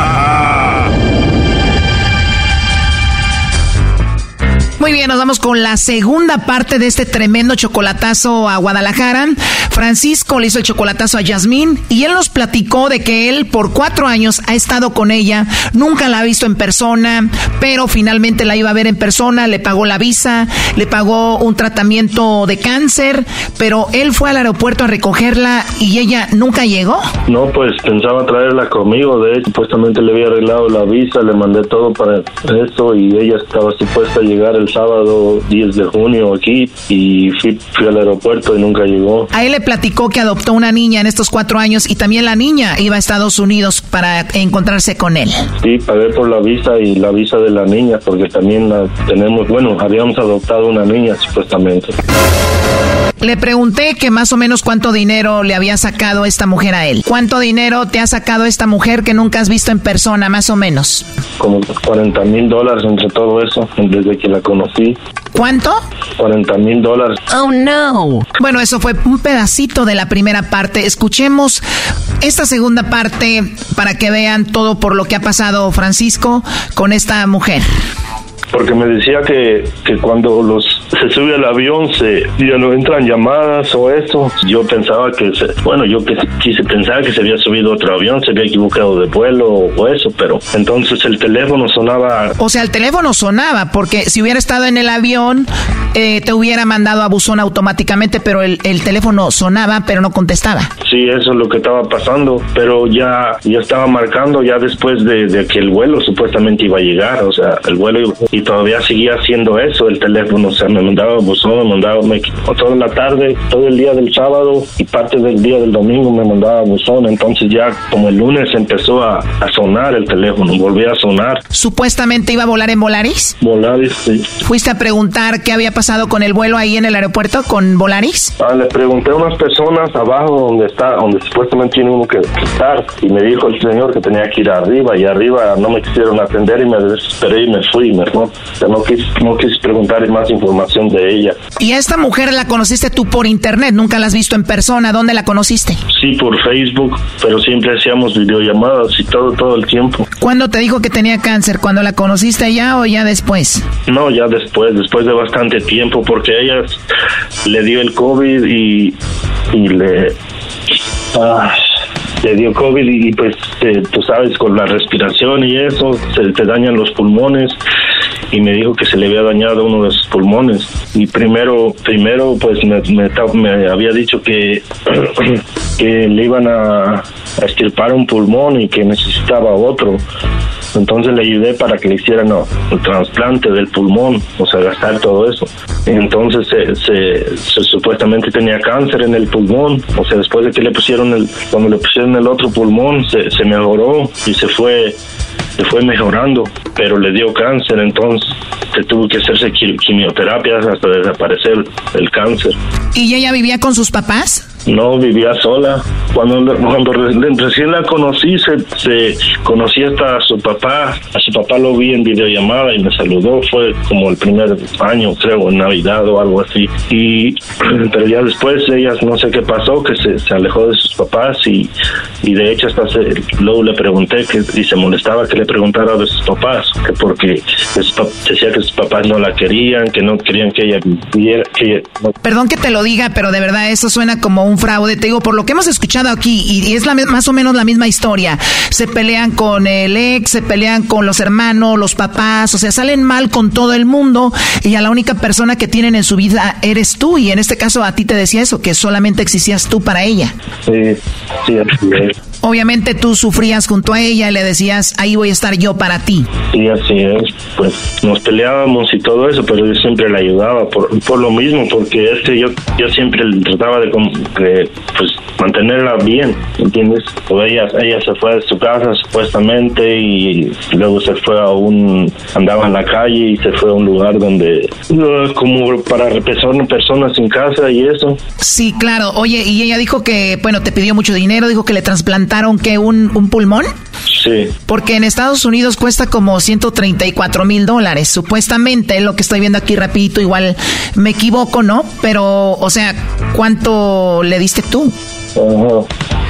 Muy bien, nos vamos con la segunda parte de este tremendo chocolatazo a Guadalajara. Francisco le hizo el chocolatazo a Yasmín y él nos platicó de que él por cuatro años ha estado con ella, nunca la ha visto en persona, pero finalmente la iba a ver en persona, le pagó la visa, le pagó un tratamiento de cáncer, pero él fue al aeropuerto a recogerla y ella nunca llegó. No, pues pensaba traerla conmigo, de hecho, supuestamente le había arreglado la visa, le mandé todo para eso y ella estaba supuesta a llegar el sábado 10 de junio aquí y fui, fui al aeropuerto y nunca llegó. A él le platicó que adoptó una niña en estos cuatro años y también la niña iba a Estados Unidos para encontrarse con él. Sí, pagué por la visa y la visa de la niña porque también la tenemos, bueno, habíamos adoptado una niña supuestamente. Le pregunté que más o menos cuánto dinero le había sacado esta mujer a él. ¿Cuánto dinero te ha sacado esta mujer que nunca has visto en persona, más o menos? Como 40 mil dólares entre todo eso, desde que la conocí. ¿Cuánto? 40 mil dólares. Oh, no. Bueno, eso fue un pedacito de la primera parte. Escuchemos esta segunda parte para que vean todo por lo que ha pasado Francisco con esta mujer porque me decía que, que cuando los se sube al avión se ya no entran llamadas o eso yo pensaba que se, bueno yo quise pensar que se había subido otro avión se había equivocado de vuelo o eso pero entonces el teléfono sonaba. O sea el teléfono sonaba porque si hubiera estado en el avión eh, te hubiera mandado a buzón automáticamente pero el, el teléfono sonaba pero no contestaba. Sí eso es lo que estaba pasando pero ya ya estaba marcando ya después de, de que el vuelo supuestamente iba a llegar o sea el vuelo y todavía seguía haciendo eso, el teléfono, o sea, me mandaba buzón, me mandaba, me, toda la tarde, todo el día del sábado y parte del día del domingo me mandaba buzón, entonces ya como el lunes empezó a, sonar el teléfono, volvía a sonar. ¿Supuestamente iba a volar en Volaris? Volaris, sí. ¿Fuiste a preguntar qué había pasado con el vuelo ahí en el aeropuerto con Volaris? Ah, le pregunté a unas personas abajo donde está, donde supuestamente tiene uno que estar y me dijo el señor que tenía que ir arriba y arriba no me quisieron atender y me desesperé y me fui y me fui no quise, no quise preguntar más información de ella. ¿Y a esta mujer la conociste tú por internet? ¿Nunca la has visto en persona? ¿Dónde la conociste? Sí, por Facebook, pero siempre hacíamos videollamadas y todo, todo el tiempo. ¿Cuándo te dijo que tenía cáncer? ¿Cuando la conociste ya o ya después? No, ya después, después de bastante tiempo, porque ella le dio el COVID y, y le... Ah, le dio COVID y, pues eh, tú sabes con la respiración y eso se te dañan los pulmones y me dijo que se le había dañado uno de sus pulmones. Y primero primero pues me, me, había dicho que que le iban a, a estirpar un pulmón y que necesitaba otro. Entonces le ayudé para que le hicieran el trasplante del pulmón, o sea, gastar todo eso. Entonces se, supuestamente tenía cáncer en el pulmón, o sea, después de que le pusieron el, cuando le pusieron el otro pulmón, se, se mejoró y se fue se fue mejorando, pero le dio cáncer, entonces se tuvo que hacerse quimioterapias hasta desaparecer el cáncer. ¿Y ella vivía con sus papás? No, vivía sola. Cuando, cuando recién la conocí, se, se conocí hasta a su papá. A su papá lo vi en videollamada y me saludó. Fue como el primer año, creo, en Navidad o algo así. Y, pero ya después ella no sé qué pasó, que se, se alejó de sus papás y, y de hecho hasta luego le pregunté que, y se molestaba que le preguntara de sus papás, que porque decía que sus papás no la querían, que no querían que ella viviera. Que Perdón que te lo diga, pero de verdad eso suena como un fraude. Te digo, por lo que hemos escuchado aquí, y, es la, más o menos la misma historia. Se pelean con el ex, se pelean con los hermanos, los papás, o sea, salen mal con todo el mundo y a la única persona que tienen en su vida eres tú. Y en este caso a ti te decía eso, que solamente existías tú para ella. Sí, sí, Obviamente tú sufrías junto a ella y le decías, ahí voy a estar yo para ti. Sí, así es. Pues nos peleábamos y todo eso, pero yo siempre le ayudaba por, por lo mismo, porque este yo, yo siempre trataba de, pues mantenerla bien, ¿entiendes? Pues ella, ella se fue de su casa supuestamente y luego se fue a un, andaba en la calle y se fue a un lugar donde, como para personas, personas sin casa y eso. Sí, claro. Oye, y ella dijo que, bueno, te pidió mucho dinero, dijo que le trasplantaron que un, un pulmón. Sí. Porque en Estados Unidos cuesta como 134 mil dólares, supuestamente, lo que estoy viendo aquí rapidito, igual me equivoco, ¿no? Pero, o sea, ¿cuánto le diste tú? Ajá.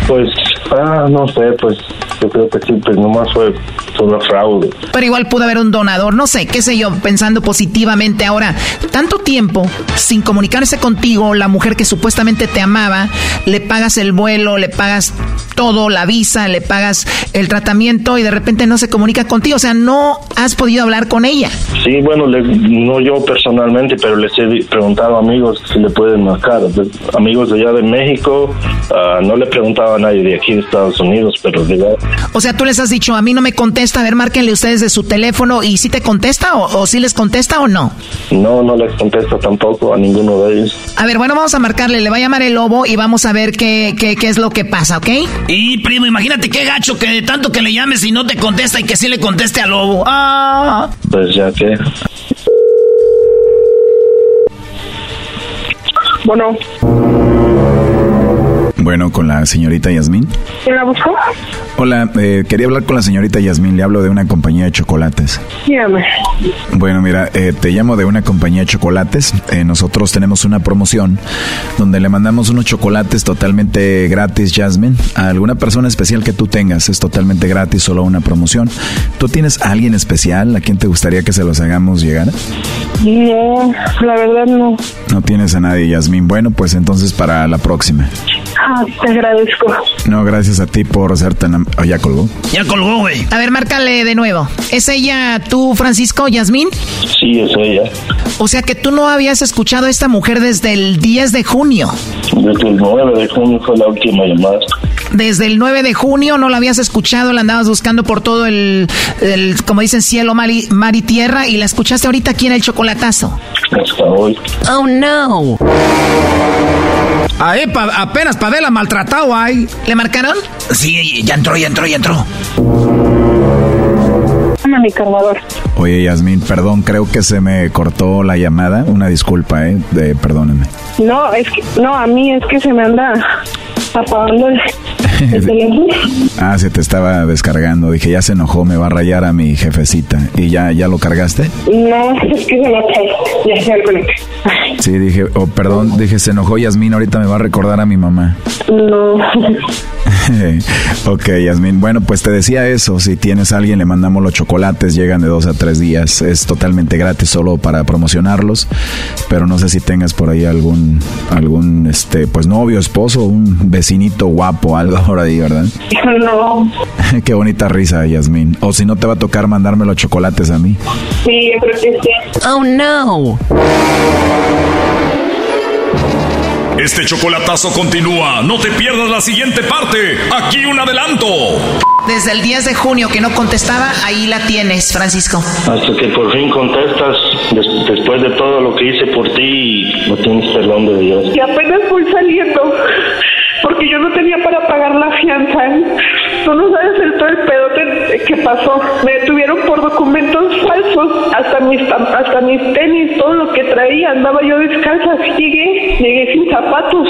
Pues, ah, no sé, pues yo creo que sí, pues nomás fue solo fraude. Pero igual pudo haber un donador, no sé, qué sé yo, pensando positivamente ahora. Tanto tiempo sin comunicarse contigo, la mujer que supuestamente te amaba, le pagas el vuelo, le pagas todo, la visa, le pagas el tratamiento y de repente no se comunica contigo. O sea, no has podido hablar con ella. Sí, bueno, le- no yo personalmente, pero les he preguntado a amigos si le pueden marcar. Amigos de allá de México, ah, no le preguntaba a nadie de aquí de Estados Unidos, pero de O sea, tú les has dicho, a mí no me contesta, a ver, márquenle ustedes de su teléfono y si te contesta o, o si les contesta o no. no, no les contesta tampoco a ninguno de ellos. A ver, bueno, vamos a marcarle, le va a llamar el lobo y vamos a ver qué, qué, qué es lo que pasa, ¿ok? Y primo, imagínate qué gacho que de tanto que le llames y no te contesta y que sí le conteste al lobo. Ah. Pues ya que... Bueno, Bueno, con la señorita Yasmín. ¿quién la buscó? Hola, eh, quería hablar con la señorita Yasmín. Le hablo de una compañía de chocolates. Dígame. Bueno, mira, eh, te llamo de una compañía de chocolates. Eh, nosotros tenemos una promoción donde le mandamos unos chocolates totalmente gratis, Jasmine, a alguna persona especial que tú tengas. Es totalmente gratis, solo una promoción. ¿Tú tienes a alguien especial a quien te gustaría que se los hagamos llegar? No, la verdad no. No tienes a nadie, Yasmín. Bueno, pues entonces para la próxima. Ah, te agradezco. No, gracias a ti por ser tan... Oh, ya colgó. Ya colgó, güey. A ver, márcale de nuevo. ¿Es ella tú, Francisco, Yasmín? Sí, es ella. O sea que tú no habías escuchado a esta mujer desde el 10 de junio. Desde el 9 de junio fue la última llamada. Desde el 9 de junio no la habías escuchado, la andabas buscando por todo el, el, como dicen, cielo, mar y, mar y tierra y la escuchaste ahorita aquí en el chocolatazo. Hasta hoy. Oh, no. Ahí pa- apenas Pavela maltratado ahí. ¿Le marcaron? Sí, ya entró, ya entró, ya entró. Toma mi cargador. Oye, Yasmín, perdón, creo que se me cortó la llamada. Una disculpa, ¿eh? De, perdónenme. No, es que, no, a mí es que se me anda apagando el, el teléfono. Ah, se te estaba descargando. Dije, ya se enojó, me va a rayar a mi jefecita. ¿Y ya, ya lo cargaste? No, es que se me. Ya se. Sí, dije, oh, perdón, dije, se enojó Yasmín, ahorita me va a recordar a mi mamá. No. ok, Yasmín. Bueno, pues te decía eso. Si tienes a alguien, le mandamos los chocolates. Llegan de dos a tres días. Es totalmente gratis, solo para promocionarlos. Pero no sé si tengas por ahí algún, algún, este, pues novio, esposo, un vecinito guapo, algo por ahí, ¿verdad? No. Qué bonita risa, Yasmín. O si no te va a tocar mandarme los chocolates a mí. Sí, yo creo que sí. Oh, no. Este chocolatazo continúa. No te pierdas la siguiente parte. Aquí un adelanto. Desde el 10 de junio que no contestaba, ahí la tienes, Francisco. Hasta que por fin contestas des- después de todo lo que hice por ti y no tienes perdón de Dios. Y apenas voy saliendo. Porque yo no tenía para pagar la fianza. Tú no sabes el todo el pedote que pasó. Me detuvieron por documentos falsos. Hasta mis, hasta mis tenis, todo lo que traía. Andaba yo descalza. Llegué. Llegué sin zapatos.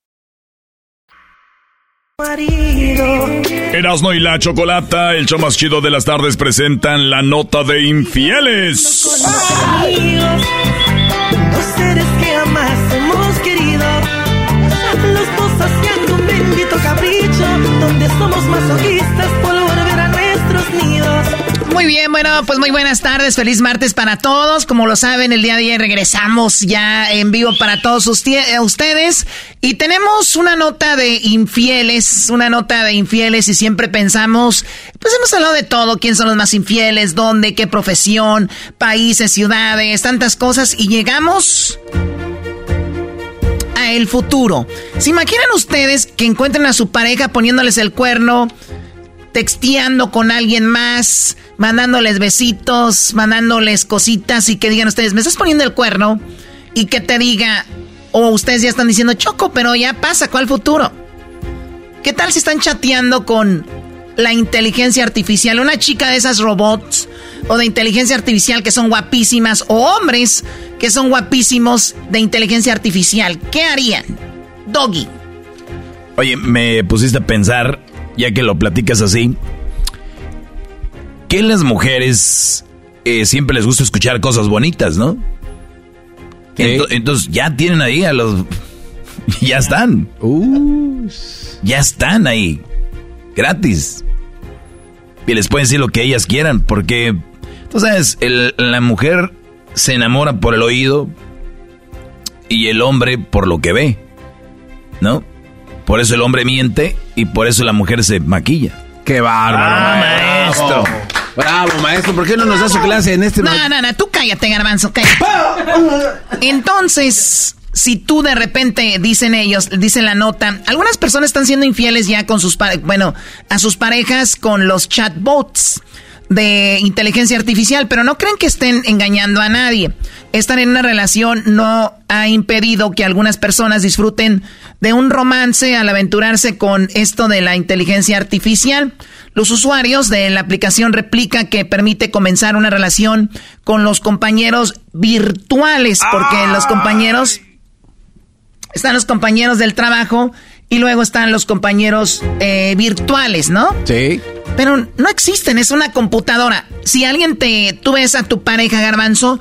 Erasno y la Chocolata, el show más chido de las tardes, presentan la nota de infieles. Los seres que jamás hemos querido. Los dos haciendo un bendito capricho. Donde somos masoquistas por Muy bien, bueno, pues muy buenas tardes, feliz martes para todos. Como lo saben, el día de hoy regresamos ya en vivo para todos eh, ustedes y tenemos una nota de infieles, una nota de infieles y siempre pensamos, pues hemos hablado de todo, quién son los más infieles, dónde, qué profesión, países, ciudades, tantas cosas y llegamos a el futuro. ¿Se imaginan ustedes que encuentren a su pareja poniéndoles el cuerno? Texteando con alguien más, mandándoles besitos, mandándoles cositas y que digan ustedes, me estás poniendo el cuerno y que te diga, o ustedes ya están diciendo, Choco, pero ya pasa, ¿cuál futuro? ¿Qué tal si están chateando con la inteligencia artificial? Una chica de esas robots o de inteligencia artificial que son guapísimas o hombres que son guapísimos de inteligencia artificial. ¿Qué harían? Doggy. Oye, me pusiste a pensar, ya que lo platicas así, que las mujeres eh, siempre les gusta escuchar cosas bonitas, ¿no? Ento- entonces ya tienen ahí a los... Ya están. Ya están ahí. Gratis. Y les pueden decir lo que ellas quieran, porque, tú sabes, el- la mujer se enamora por el oído y el hombre por lo que ve, ¿no? Por eso el hombre miente y por eso la mujer se maquilla. ¡Qué bárbaro, Ah, maestro! Bravo, maestro. ¿Por qué no nos da su clase en este No, no, no, tú cállate, garbanzo, cállate. Entonces, si tú de repente, dicen ellos, dicen la nota, algunas personas están siendo infieles ya con sus, pare- bueno, a sus parejas con los chatbots de inteligencia artificial, pero no creen que estén engañando a nadie. Estar en una relación no ha impedido que algunas personas disfruten de un romance al aventurarse con esto de la inteligencia artificial. Los usuarios de la aplicación Replica que permite comenzar una relación con los compañeros virtuales, porque los compañeros están los compañeros del trabajo y luego están los compañeros eh, virtuales, ¿no? Sí. Pero no existen, es una computadora. Si alguien te, tú ves a tu pareja garbanzo,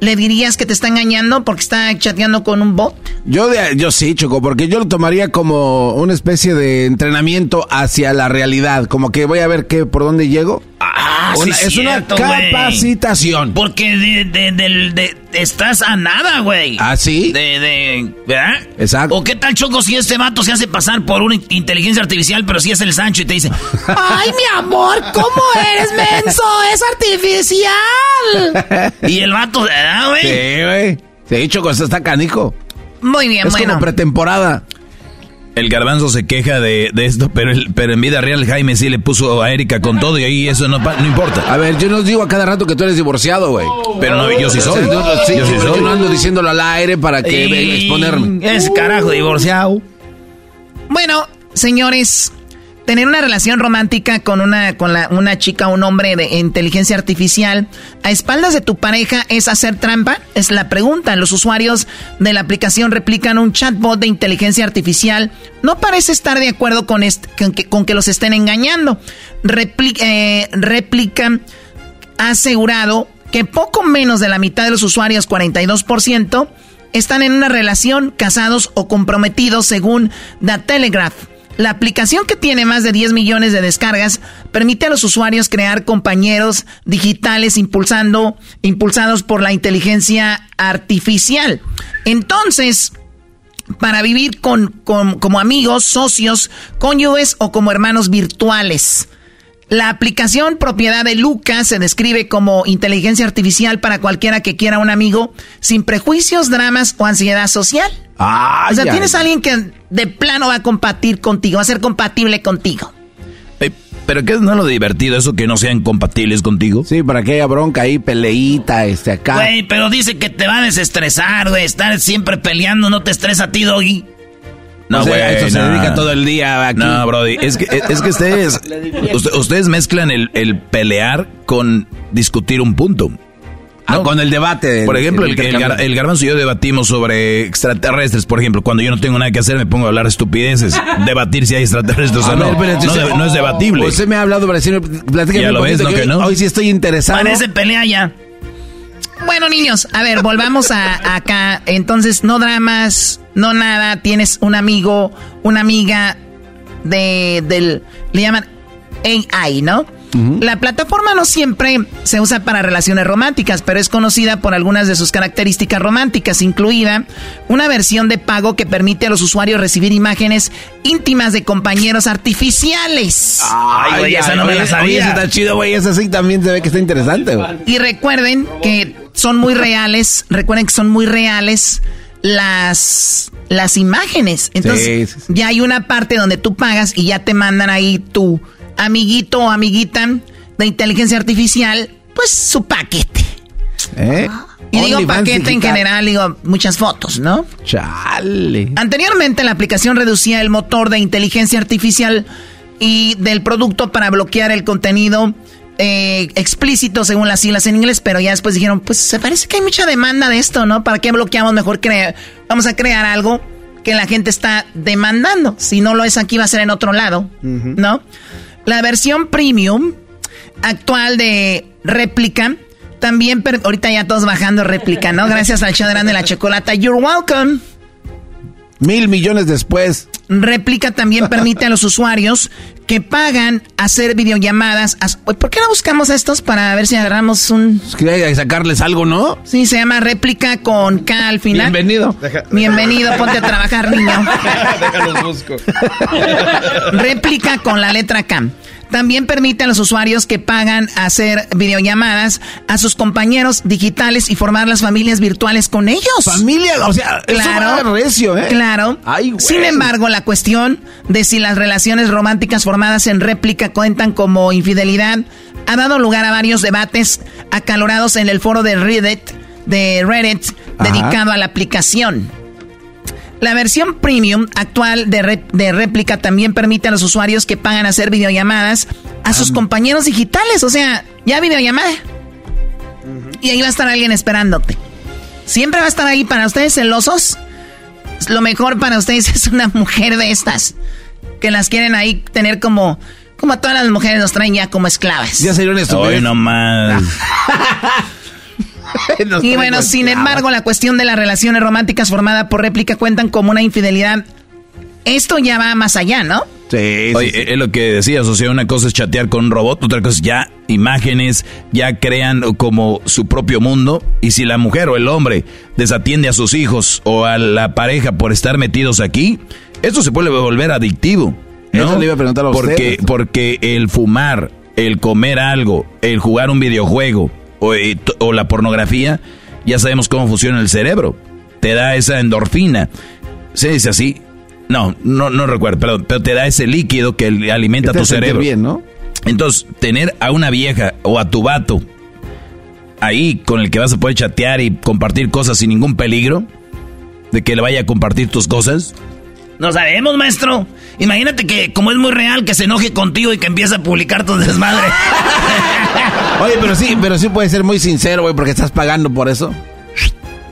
¿le dirías que te está engañando porque está chateando con un bot? Yo, de, yo sí, Choco, porque yo lo tomaría como una especie de entrenamiento hacia la realidad. Como que voy a ver qué, por dónde llego. Ah, sí, Una- es cierto, una capacitación. Porque de, de- del- de- estás a nada, güey. ¿Ah, sí? De, de, ¿verdad? Exacto. ¿O qué tal, Choco, si este vato se hace pasar por una in- inteligencia artificial, pero si es el Sancho y te dice, Ay, mi amor, ¿cómo eres, menso? Es artificial. y el vato, ¿verdad, güey? Sí, güey. Sí, Choco, esto está canijo. Muy bien, es bueno. como pretemporada. El garbanzo se queja de, de esto, pero, el- pero en vida real Jaime sí le puso a Erika con todo y ahí eso no, no importa. A ver, yo no digo a cada rato que tú eres divorciado, güey. Pero no, yo sí soy. Yo, sí, Yo sí pero soy. yo no ando diciéndolo al aire para que Y- exponerme. Es carajo divorciado. Bueno, señores, tener una relación romántica con una, con la- una chica o un hombre de inteligencia artificial a espaldas de tu pareja es hacer trampa? Es la pregunta. Los usuarios de la aplicación replican un chatbot de inteligencia artificial. No parece estar de acuerdo con, est- con, que, con que los estén engañando. Repli- eh, Replica ha asegurado que poco menos de la mitad de los usuarios, 42%, están en una relación, casados o comprometidos, según The Telegraph. La aplicación que tiene más de 10 millones de descargas permite a los usuarios crear compañeros digitales impulsando, impulsados por la inteligencia artificial. Entonces, para vivir con, con- como amigos, socios, cónyuges o como hermanos virtuales. La aplicación propiedad de Lucas se describe como inteligencia artificial para cualquiera que quiera un amigo sin prejuicios, dramas o ansiedad social. Ay, o sea, ay, tienes a alguien que de plano va a compartir contigo, va a ser compatible contigo. Eh, pero ¿qué es no lo divertido? ¿Eso que no sean compatibles contigo? Sí, para que haya bronca ahí, peleita, este, acá. Güey, pero dice que te va a desestresar, güey. Estar siempre peleando no te estresa a ti, Doggy. No, O sea, güey. a esto se no. dedica todo el día aquí. No, Brody. Es que, es que ustedes, usted- ustedes mezclan el, el pelear con discutir un punto. Ah, con el debate. Por ejemplo, el el, el, intercambio. gar- el garbanzo y yo debatimos sobre extraterrestres, por ejemplo. Cuando yo no tengo nada que hacer, me pongo a hablar estupideces. Debatir si hay extraterrestres o no. no, es debatible. Usted me ha hablado, Brasil, platícame Ya lo ves, poquito ¿no que que no? Hoy sí estoy interesado. Parece pelea ya. Bueno, niños, a ver, volvamos a acá. Entonces, no dramas, no nada. Tienes un amigo, una amiga de del le llaman AI, ¿no? La plataforma no siempre se usa para relaciones románticas, pero es conocida por algunas de sus características románticas, incluida una versión de pago que permite a los usuarios recibir imágenes íntimas de compañeros artificiales. Ay, güey, esa no me la sabía. Esa está chido, güey. Esa sí también se ve que está interesante, güey. Y recuerden que son muy reales, recuerden que son muy reales las, las imágenes. Entonces, Sí, sí, ya hay una parte donde tú pagas y ya te mandan ahí tu amiguito o amiguita de inteligencia artificial, pues su paquete. ¿Eh? Y digo paquete en general, digo muchas fotos, ¿no? Chale. Anteriormente la aplicación reducía el motor de inteligencia artificial y del producto para bloquear el contenido eh, explícito según las siglas en inglés, pero ya después dijeron, pues se parece que hay mucha demanda de esto, ¿no? ¿Para qué bloqueamos? Mejor crea vamos a crear algo que la gente está demandando. Si no lo es aquí, va a ser en otro lado, ¿no? La versión premium actual de réplica también, ahorita ya todos bajando réplica, ¿no? Gracias al show de la Chocolata. You're welcome. Mil millones después. Réplica también permite a los usuarios que pagan hacer videollamadas. a- ¿Por qué no buscamos estos para ver si agarramos un... Es que hay que sacarles algo, ¿no? Sí, se llama réplica con K al final. Bienvenido. Bienvenido, ponte a trabajar, niño. Déjalos busco. Réplica con la letra K. También permite a los usuarios que pagan hacer videollamadas a sus compañeros digitales y formar las familias virtuales con ellos. Familia, o sea, eso va recio, ¿eh? Claro. Ay. Sin embargo, la cuestión de si las relaciones románticas formadas en réplica cuentan como infidelidad ha dado lugar a varios debates acalorados en el foro de Reddit, de Reddit Ajá. dedicado a la aplicación. La versión premium actual de, re- de réplica también permite a los usuarios que pagan hacer videollamadas a sus compañeros digitales. O sea, ya videollamada. Y ahí va a estar alguien esperándote. Siempre va a estar ahí para ustedes celosos. Lo mejor para ustedes es una mujer de estas. Que las quieren ahí tener como... Como a todas las mujeres nos traen ya como esclavas. Ya sería una estupidez. Hoy no más. Y bueno, sin embargo, la cuestión de las relaciones románticas formada por réplica cuentan como una infidelidad. Esto ya va más allá, ¿no? Sí, Oye, es lo que decías, o sea, una cosa es chatear con un robot, otra cosa es ya imágenes, ya crean como su propio mundo. Y si la mujer o el hombre desatiende a sus hijos o a la pareja por estar metidos aquí, esto se puede volver adictivo. ¿no? Eso le iba a preguntar a porque el fumar, el comer algo, el jugar un videojuego o, la pornografía, ya sabemos cómo funciona el cerebro. Te da esa endorfina. ¿Se dice así? No, no, no recuerdo, pero, pero te da ese líquido que alimenta Que te tu cerebro. bien, ¿no? Entonces, tener a una vieja o a tu vato ahí con el que vas a poder chatear y compartir cosas sin ningún peligro de que le vaya a compartir tus cosas. No sabemos, maestro. Imagínate que, como es muy real, que se enoje contigo y que empiece a publicar tu desmadre. Oye, pero sí, pero sí puede ser muy sincero, güey, porque estás pagando por eso.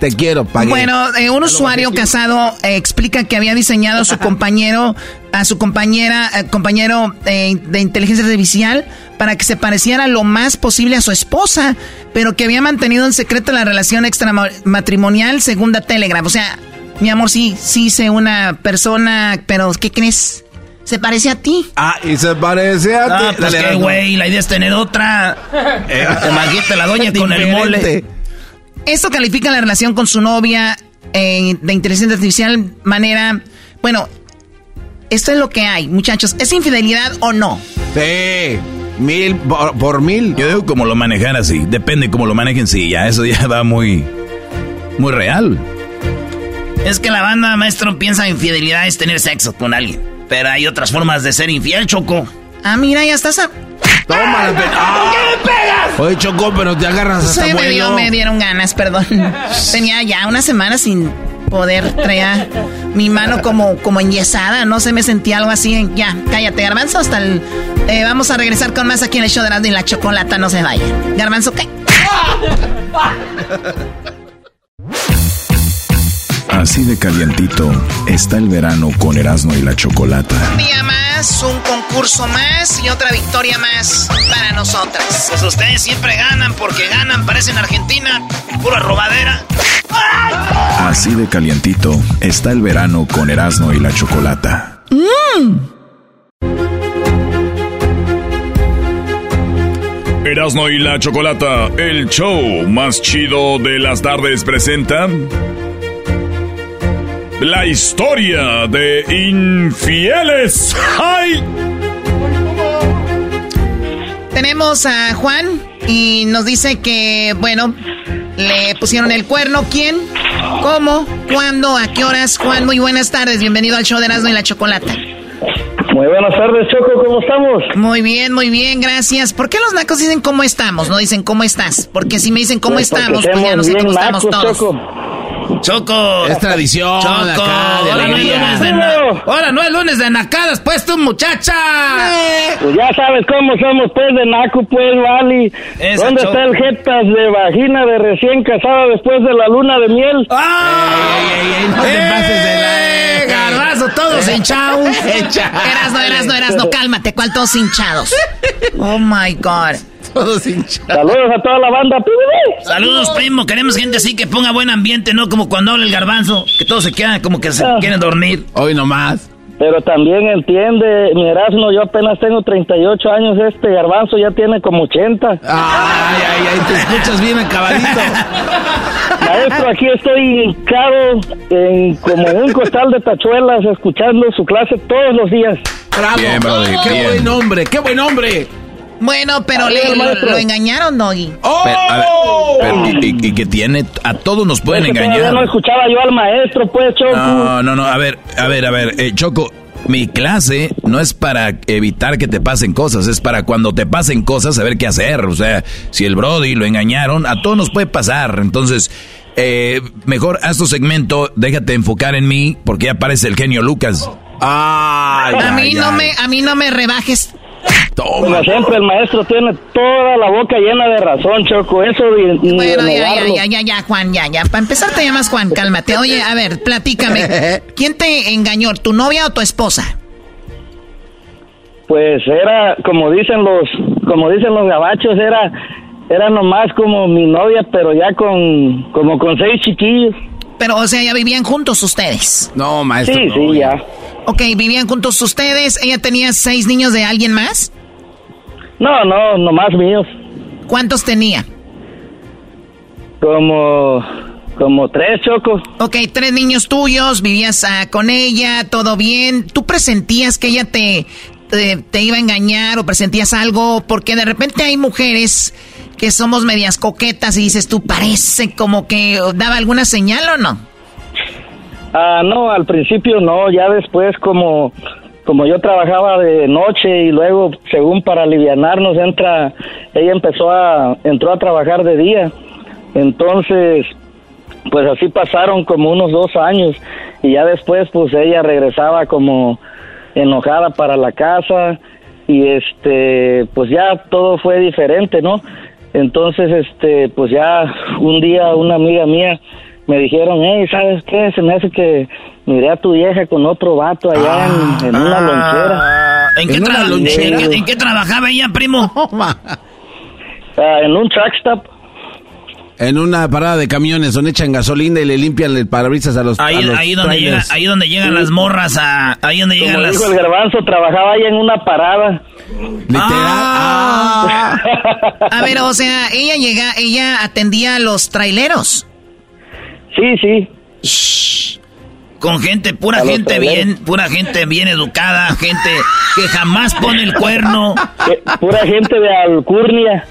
Te quiero, pagué. Bueno, eh, un usuario casado eh, explica que había diseñado a su compañero, a su compañera, eh, compañero eh, de inteligencia artificial para que se pareciera lo más posible a su esposa, pero que había mantenido en secreto la relación extramatrimonial según la Telegram. O sea, mi amor, sí, sí sé una persona, pero ¿qué crees? Se parece a ti. Ah, y se parece a ti. Ah, pues Dale, qué dale. güey, la idea es tener otra. Eh, Imagínate la doña con el mole. Esto califica la relación con su novia eh, de inteligencia artificial manera, bueno, esto es lo que hay, muchachos. ¿Es infidelidad o no? Sí, mil por, por mil. Yo digo como lo manejar así, depende cómo lo manejen, sí, ya eso ya va muy, muy real. Es que la banda, maestro, piensa infidelidad es tener sexo con alguien. Pero hay otras formas de ser infiel, Choco. Ah, mira, ya estás a... Toma la pena. ¡Ah! Oye, Choco, pero te agarras hasta Se me, dio, bueno. me dieron ganas, perdón. Tenía ya una semana sin poder traer mi mano como, como enyesada, no sé, me sentí algo así. en- ya, cállate, Garbanzo, hasta el... eh, vamos a regresar con más aquí en el show de Erasmo y la Chocolata, no se vayan. Garbanzo, ¿qué? Así de calientito está el verano con Erasmo y la Chocolata. Un día más, un concurso más y otra victoria más para nosotras. Pues ustedes siempre ganan porque ganan, parecen Argentina, pura robadera. Así de calientito está el verano con Erasmo y la Chocolata. Erasmo y la Chocolata, el show más chido de las tardes presenta la historia de infieles. ¡Ay! Tenemos a Juan y nos dice que, bueno, le pusieron el cuerno. ¿Quién? ¿Cómo? ¿Cuándo? ¿A qué horas? Juan, muy buenas tardes. Bienvenido al show de Erasmo y la Chocolata. Muy buenas tardes, Choco, ¿cómo estamos? Muy bien, muy bien, gracias. ¿Por qué los nacos dicen cómo estamos? No dicen cómo estás. Porque si me dicen cómo Pues estamos, pues ya somos no sé bien cómo estamos nacos, todos. Choco. Choco. Es tradición Choco. acá, de ahora, no es lunes de ahora no es lunes de nacadas, pues tú, muchacha. Pues ya sabes cómo somos, pues, de Naco, pues, Vali. Esa, ¿Dónde Choco. está el jetas de vagina de recién casado después de la luna de miel? ¡Ah! No te pases de la... ¡Eh, garbazo, todos hinchados! Eras, no, eras, no, eras, no, cálmate, ¿cuál todos hinchados? Oh my God. Todos hinchados. Saludos a toda la banda, pibe. Saludos, primo. Queremos gente así que ponga buen ambiente, no como cuando habla el garbanzo, que todos se quedan como que se Ah. quieren dormir. Hoy nomás. Pero también entiende, mi Erasmo, yo apenas tengo 38 años, este garbanzo ya tiene como 80. Ay, ay, ay, te escuchas bien acabadito. Maestro, aquí estoy hincado en, como en un costal de tachuelas escuchando su clase todos los días. Bravo. Bien, Brody, qué bien. buen hombre, qué buen hombre. Bueno, pero le, lo, engañaron, Doggy. ¡Oh! Pero, a ver, pero, y, y que tiene, a todos nos pueden engañar. no escuchaba yo al maestro, pues, Choco. No, no, no, a ver, a ver, a ver, eh, Choco, mi clase no es para evitar que te pasen cosas, es para cuando te pasen cosas saber qué hacer. O sea, si el Brody lo engañaron, a todos nos puede pasar. Entonces, eh, mejor haz tu segmento, déjate enfocar en mí, porque ya aparece el genio Lucas. Ay, A mí no me, a mí no me rebajes. Como siempre, el maestro tiene toda la boca llena de razón, Choco. Eso de, Bueno, ya, ya, ya, ya, Juan, ya, ya. Para empezar te llamas Juan, cálmate. Oye, a ver, platícame. ¿Quién te engañó, tu novia o tu esposa? Pues era, como dicen los, como dicen los gabachos, era, era nomás como mi novia, pero ya con, como con seis chiquillos. Pero, o sea, ya vivían juntos ustedes. No, maestro. Sí, no, sí, ya. Ok, vivían juntos ustedes. ¿Ella tenía seis niños de alguien más? No, no, nomás míos. ¿Cuántos tenía? Como, como tres, Choco. Ok, tres niños tuyos, vivías ah, con ella, todo bien. ¿Tú presentías que ella te, te, te iba a engañar o presentías algo? Porque de repente hay mujeres que somos medias coquetas y dices, tú parece como que daba alguna señal o no. Ah, no, al principio no, ya después como, como yo trabajaba de noche y luego, según para alivianarnos, entra, ella empezó a, entró a trabajar de día. Entonces, pues así pasaron como unos dos años y ya después, pues ella regresaba como enojada para la casa y este, pues ya todo fue diferente, ¿no? Entonces, este, pues ya un día una amiga mía me dijeron, hey, ¿sabes qué? Se me hace que miré a tu vieja con otro vato allá en, en una lonchera. ¿En qué, ¿En una tra- lonchera? ¿En qué- en qué trabajaba ella, primo? Ah, en un truck stop. En una parada de camiones donde echan gasolina y le limpian el parabrisas a los a Ahí, los ahí donde llega, trailers. ahí donde llegan las morras a, ahí donde llegan Como las. dijo el garbanzo, trabajaba ahí en una parada. Ah. A ver, o sea, ella llega, ella atendía a los traileros. Sí, sí. Con gente, pura A gente bien, pura gente bien educada, gente que jamás pone el cuerno. Pura gente de Alcurnia.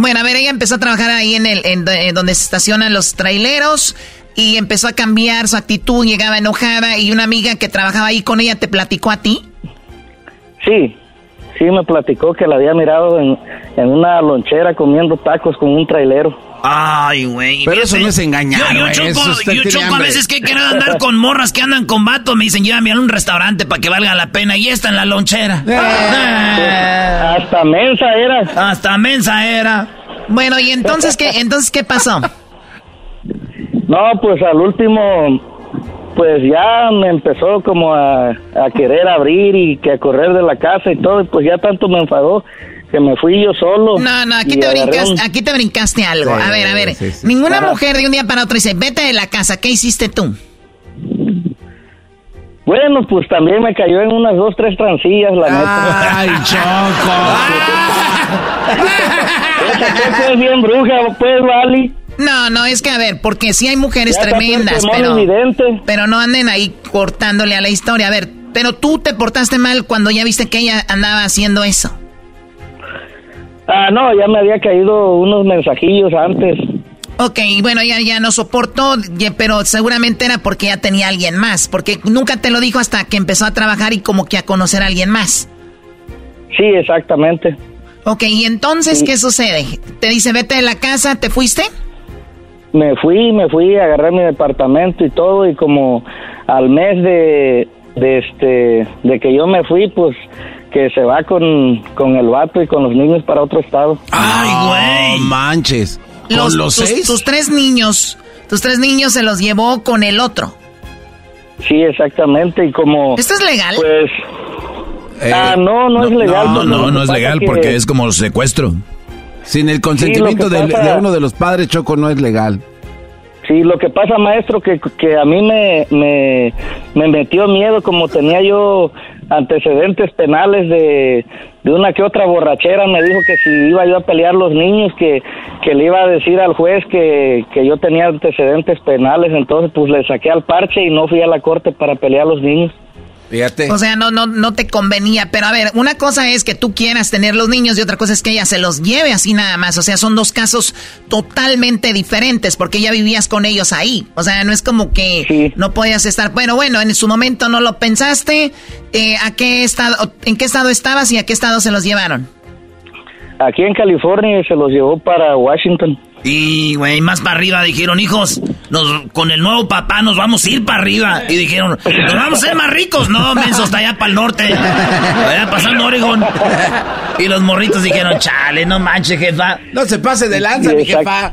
Bueno, a ver, ella empezó a trabajar ahí en el en, do- en donde se estacionan los traileros y empezó a cambiar su actitud, llegaba enojada y una amiga que trabajaba ahí con ella te platicó a ti. Sí, sí me platicó que la había mirado en, en una lonchera comiendo tacos con un trailero. Ay, güey. Pero eso no es engañar, Yo, yo choco, eso yo choco a veces que quiero andar con morras que andan con vatos. Me dicen, llévame a un restaurante para que valga la pena. Y está en la lonchera. Ah, Hasta mensa era. hasta mensa era. Bueno, ¿y entonces qué, entonces qué pasó? No, pues al último, pues ya me empezó como a, a querer abrir y que a correr de la casa y todo, y pues ya tanto me enfadó que me fui yo solo. No, no, aquí te, brincaste, un- aquí te brincaste algo. Sí, a ver, a ver. sí, sí. Ninguna Ajá. mujer de un día para otro dice, vete de la casa. ¿Qué hiciste tú? Bueno, pues también me cayó en unas dos, tres trancillas, la neta. ¡Ay, Choco! Esa es bien bruja, pues, Vali. No, no, es que a ver, porque sí hay mujeres Ya tremendas, pero, pero no anden ahí cortándole a la historia. A ver, pero tú te portaste mal cuando ya viste que ella andaba haciendo eso. Ah, no, ya me había caído unos mensajillos antes. Ok, bueno, ya, ya no soportó, pero seguramente era porque ya tenía alguien más, porque nunca te lo dijo hasta que empezó a trabajar y como que a conocer a alguien más. Sí, exactamente. Ok, y entonces, ¿qué sucede? Te dice, vete de la casa, ¿te fuiste? Me fui, me fui, agarré mi departamento y todo y como al mes de, de este, de que yo me fui, pues que se va con, con el vato y con los niños para otro estado. ¡Ay, güey! manches. ¿Con los, tus, seis? tus tres niños, tus tres niños se los llevó con el otro. Sí, exactamente, y como... ¿Esto es legal? Pues... Eh, ah, no, no, es legal. No, no, no es legal que- porque es como secuestro. Sin el consentimiento Sí, pasa- de uno de los padres, Choco, no es legal. Sí, lo que pasa, maestro, que, que a mí me, me, me metió miedo, como tenía yo antecedentes penales de, de una que otra borrachera, me dijo que si iba yo a pelear los niños, que, que le iba a decir al juez que, que yo tenía antecedentes penales, entonces pues le saqué al parche y no fui a la corte para pelear los niños. Fíjate. O sea, no, no, no te convenía. Pero a ver, una cosa es que tú quieras tener los niños y otra cosa es que ella se los lleve así nada más. O sea, son dos casos totalmente diferentes porque ya vivías con ellos ahí. O sea, no es como que no podías estar. Bueno, bueno, en su momento no lo pensaste. Eh, ¿A qué estado, en qué estado estabas y a qué estado se los llevaron? Aquí en California se los llevó para Washington. Y, güey, más para arriba dijeron, hijos, nos, con el nuevo papá nos vamos a ir para arriba. Y dijeron, nos vamos a ser más ricos. No, menso, está allá para el norte. Allá pasando Oregon. Y los morritos dijeron, chale, no manches, jefa. No se pase de lanza, mi jefa.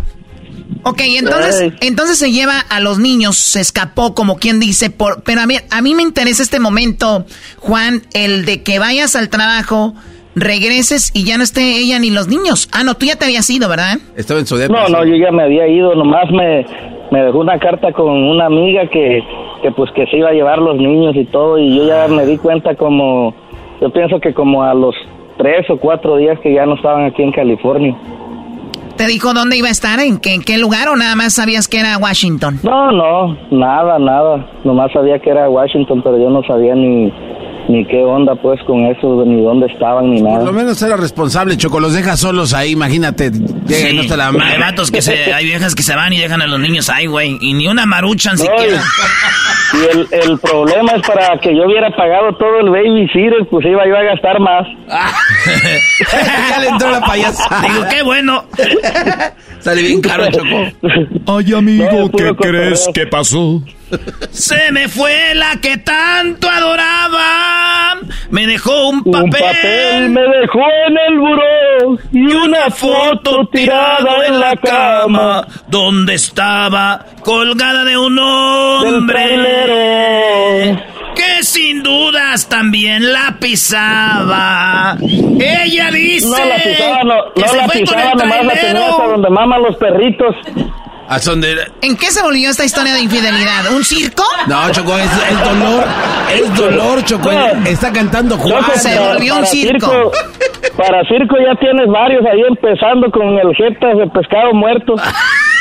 Ok, entonces, entonces se lleva a los niños, se escapó, como quien dice, por, pero a mí, a mí me interesa este momento, Juan, el de que vayas al trabajo, regreses y ya no esté ella ni los niños. Ah, no, tú ya te habías ido, ¿verdad? Estaba en su No, no, yo ya me había ido, nomás me, me dejó una carta con una amiga que, que pues que se iba a llevar los niños y todo y yo ya me di cuenta como, yo pienso que como a los tres o cuatro días que ya no estaban aquí en California. ¿Te dijo dónde iba a estar? ¿En qué, en qué lugar o nada más sabías que era Washington? No, no, nada, nada, nomás sabía que era Washington, pero yo no sabía ni, ni qué onda pues con eso, ni dónde estaban, ni Por nada. lo menos era responsable, Choco. Los deja solos ahí, imagínate. Llega y no está la hay vatos que se, hay viejas que se van y dejan a los niños ahí, güey. Y ni una maruchan No, siquiera. Y el, el problema es para que yo hubiera pagado todo el babysitter, pues iba yo a gastar más. ya le entró la payasa. Digo, qué bueno. Sale bien caro, Choco. Ay, amigo, No, ¿qué crees que pasó? Se me fue la que tanto adoraba. Me dejó un papel. Un papel me dejó en el buró y una foto tirada en la cama. Donde estaba colgada de un hombre. Que sin dudas también la pisaba. Ella dice. No la pisaba, no, no la pisaba, nomás la tenía hasta donde maman los perritos. ¿A dónde? ¿En qué se volvió esta historia de infidelidad? ¿Un circo? No, Choco, es, es dolor. Es dolor, Choco. Está cantando Juan. Choco, para- para circo- Para circo ya tienes varios ahí empezando con el jetas de pescado muerto.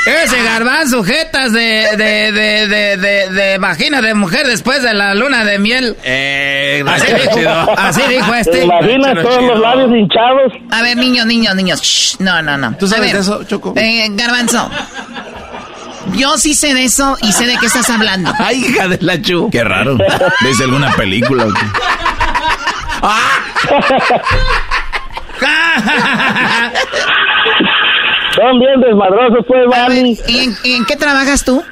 Ese garbanzo, jetas de, de, de, de, de, de vagina de mujer después de la luna de miel. Eh, así, dijo, así dijo este. ¿Te imaginas todos los labios hinchados? A ver, niños, niños, niños. shh, no, no, no. ¿Tú sabes ver, de eso, Choco? Eh, Garbanzo. Yo sí sé de eso y sé de qué estás hablando. Ay, hija de la chu. Qué raro. ¿Ves alguna película? o qué? Son bien desmadrosos, pues, Vali. ¿Y en, qué trabajas tú?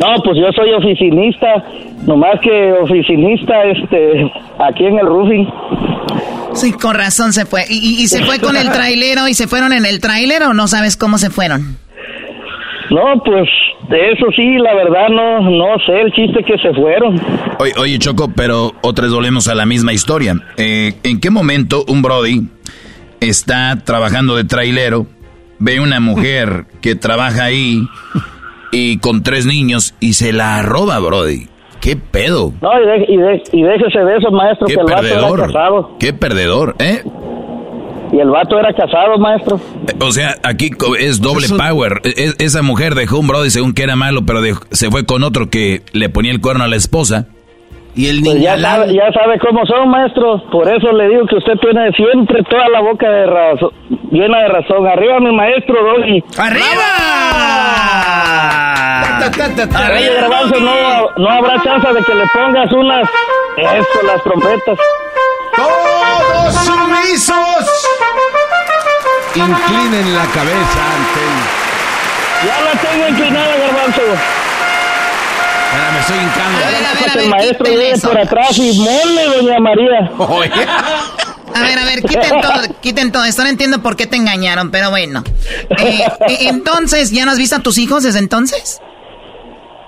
No, pues yo soy oficinista, nomás que oficinista, este, aquí en el roofing. Sí, con razón se fue. ¿Y, y se fue con el trailero y se fueron en el trailer o no sabes cómo se fueron? No, pues de eso sí, la verdad no, no sé el chiste que se fueron. Oye, oye Choco, pero otras volvemos a la misma historia. Eh, ¿En qué momento un Brody está trabajando de trailero, ve una mujer que trabaja ahí y con tres niños y se la roba, Brody? ¿Qué pedo? No, y, de- y, de- y déjese de eso, maestro, ¿Qué que el vato era perdedor? casado. ¿Qué perdedor, eh? Y el vato era casado, maestro. O sea, aquí es doble power. E- e- esa mujer dejó un Brody según que era malo, pero dejó- se fue con otro que le ponía el cuerno a la esposa. Y el Pues ya sabe, ya sabe cómo son, maestro. Por eso le digo que usted tiene siempre toda la boca de razón, llena de razón. Arriba, mi maestro, Doggy. ¡Arriba! Oye, Garbanzo, no, no habrá chance de que le pongas unas... Eso, las trompetas. ¡Todos sumisos! Inclinen la cabeza ante. Ya la tengo inclinada, Garbanzo. Espérame, estoy hincando. que el maestro llegue por atrás y mole, doña María. A ver, a ver, quiten todo, quiten todo esto. No entiendo por qué te engañaron, pero bueno. Eh, eh, entonces, ¿ya no has visto a tus hijos desde entonces?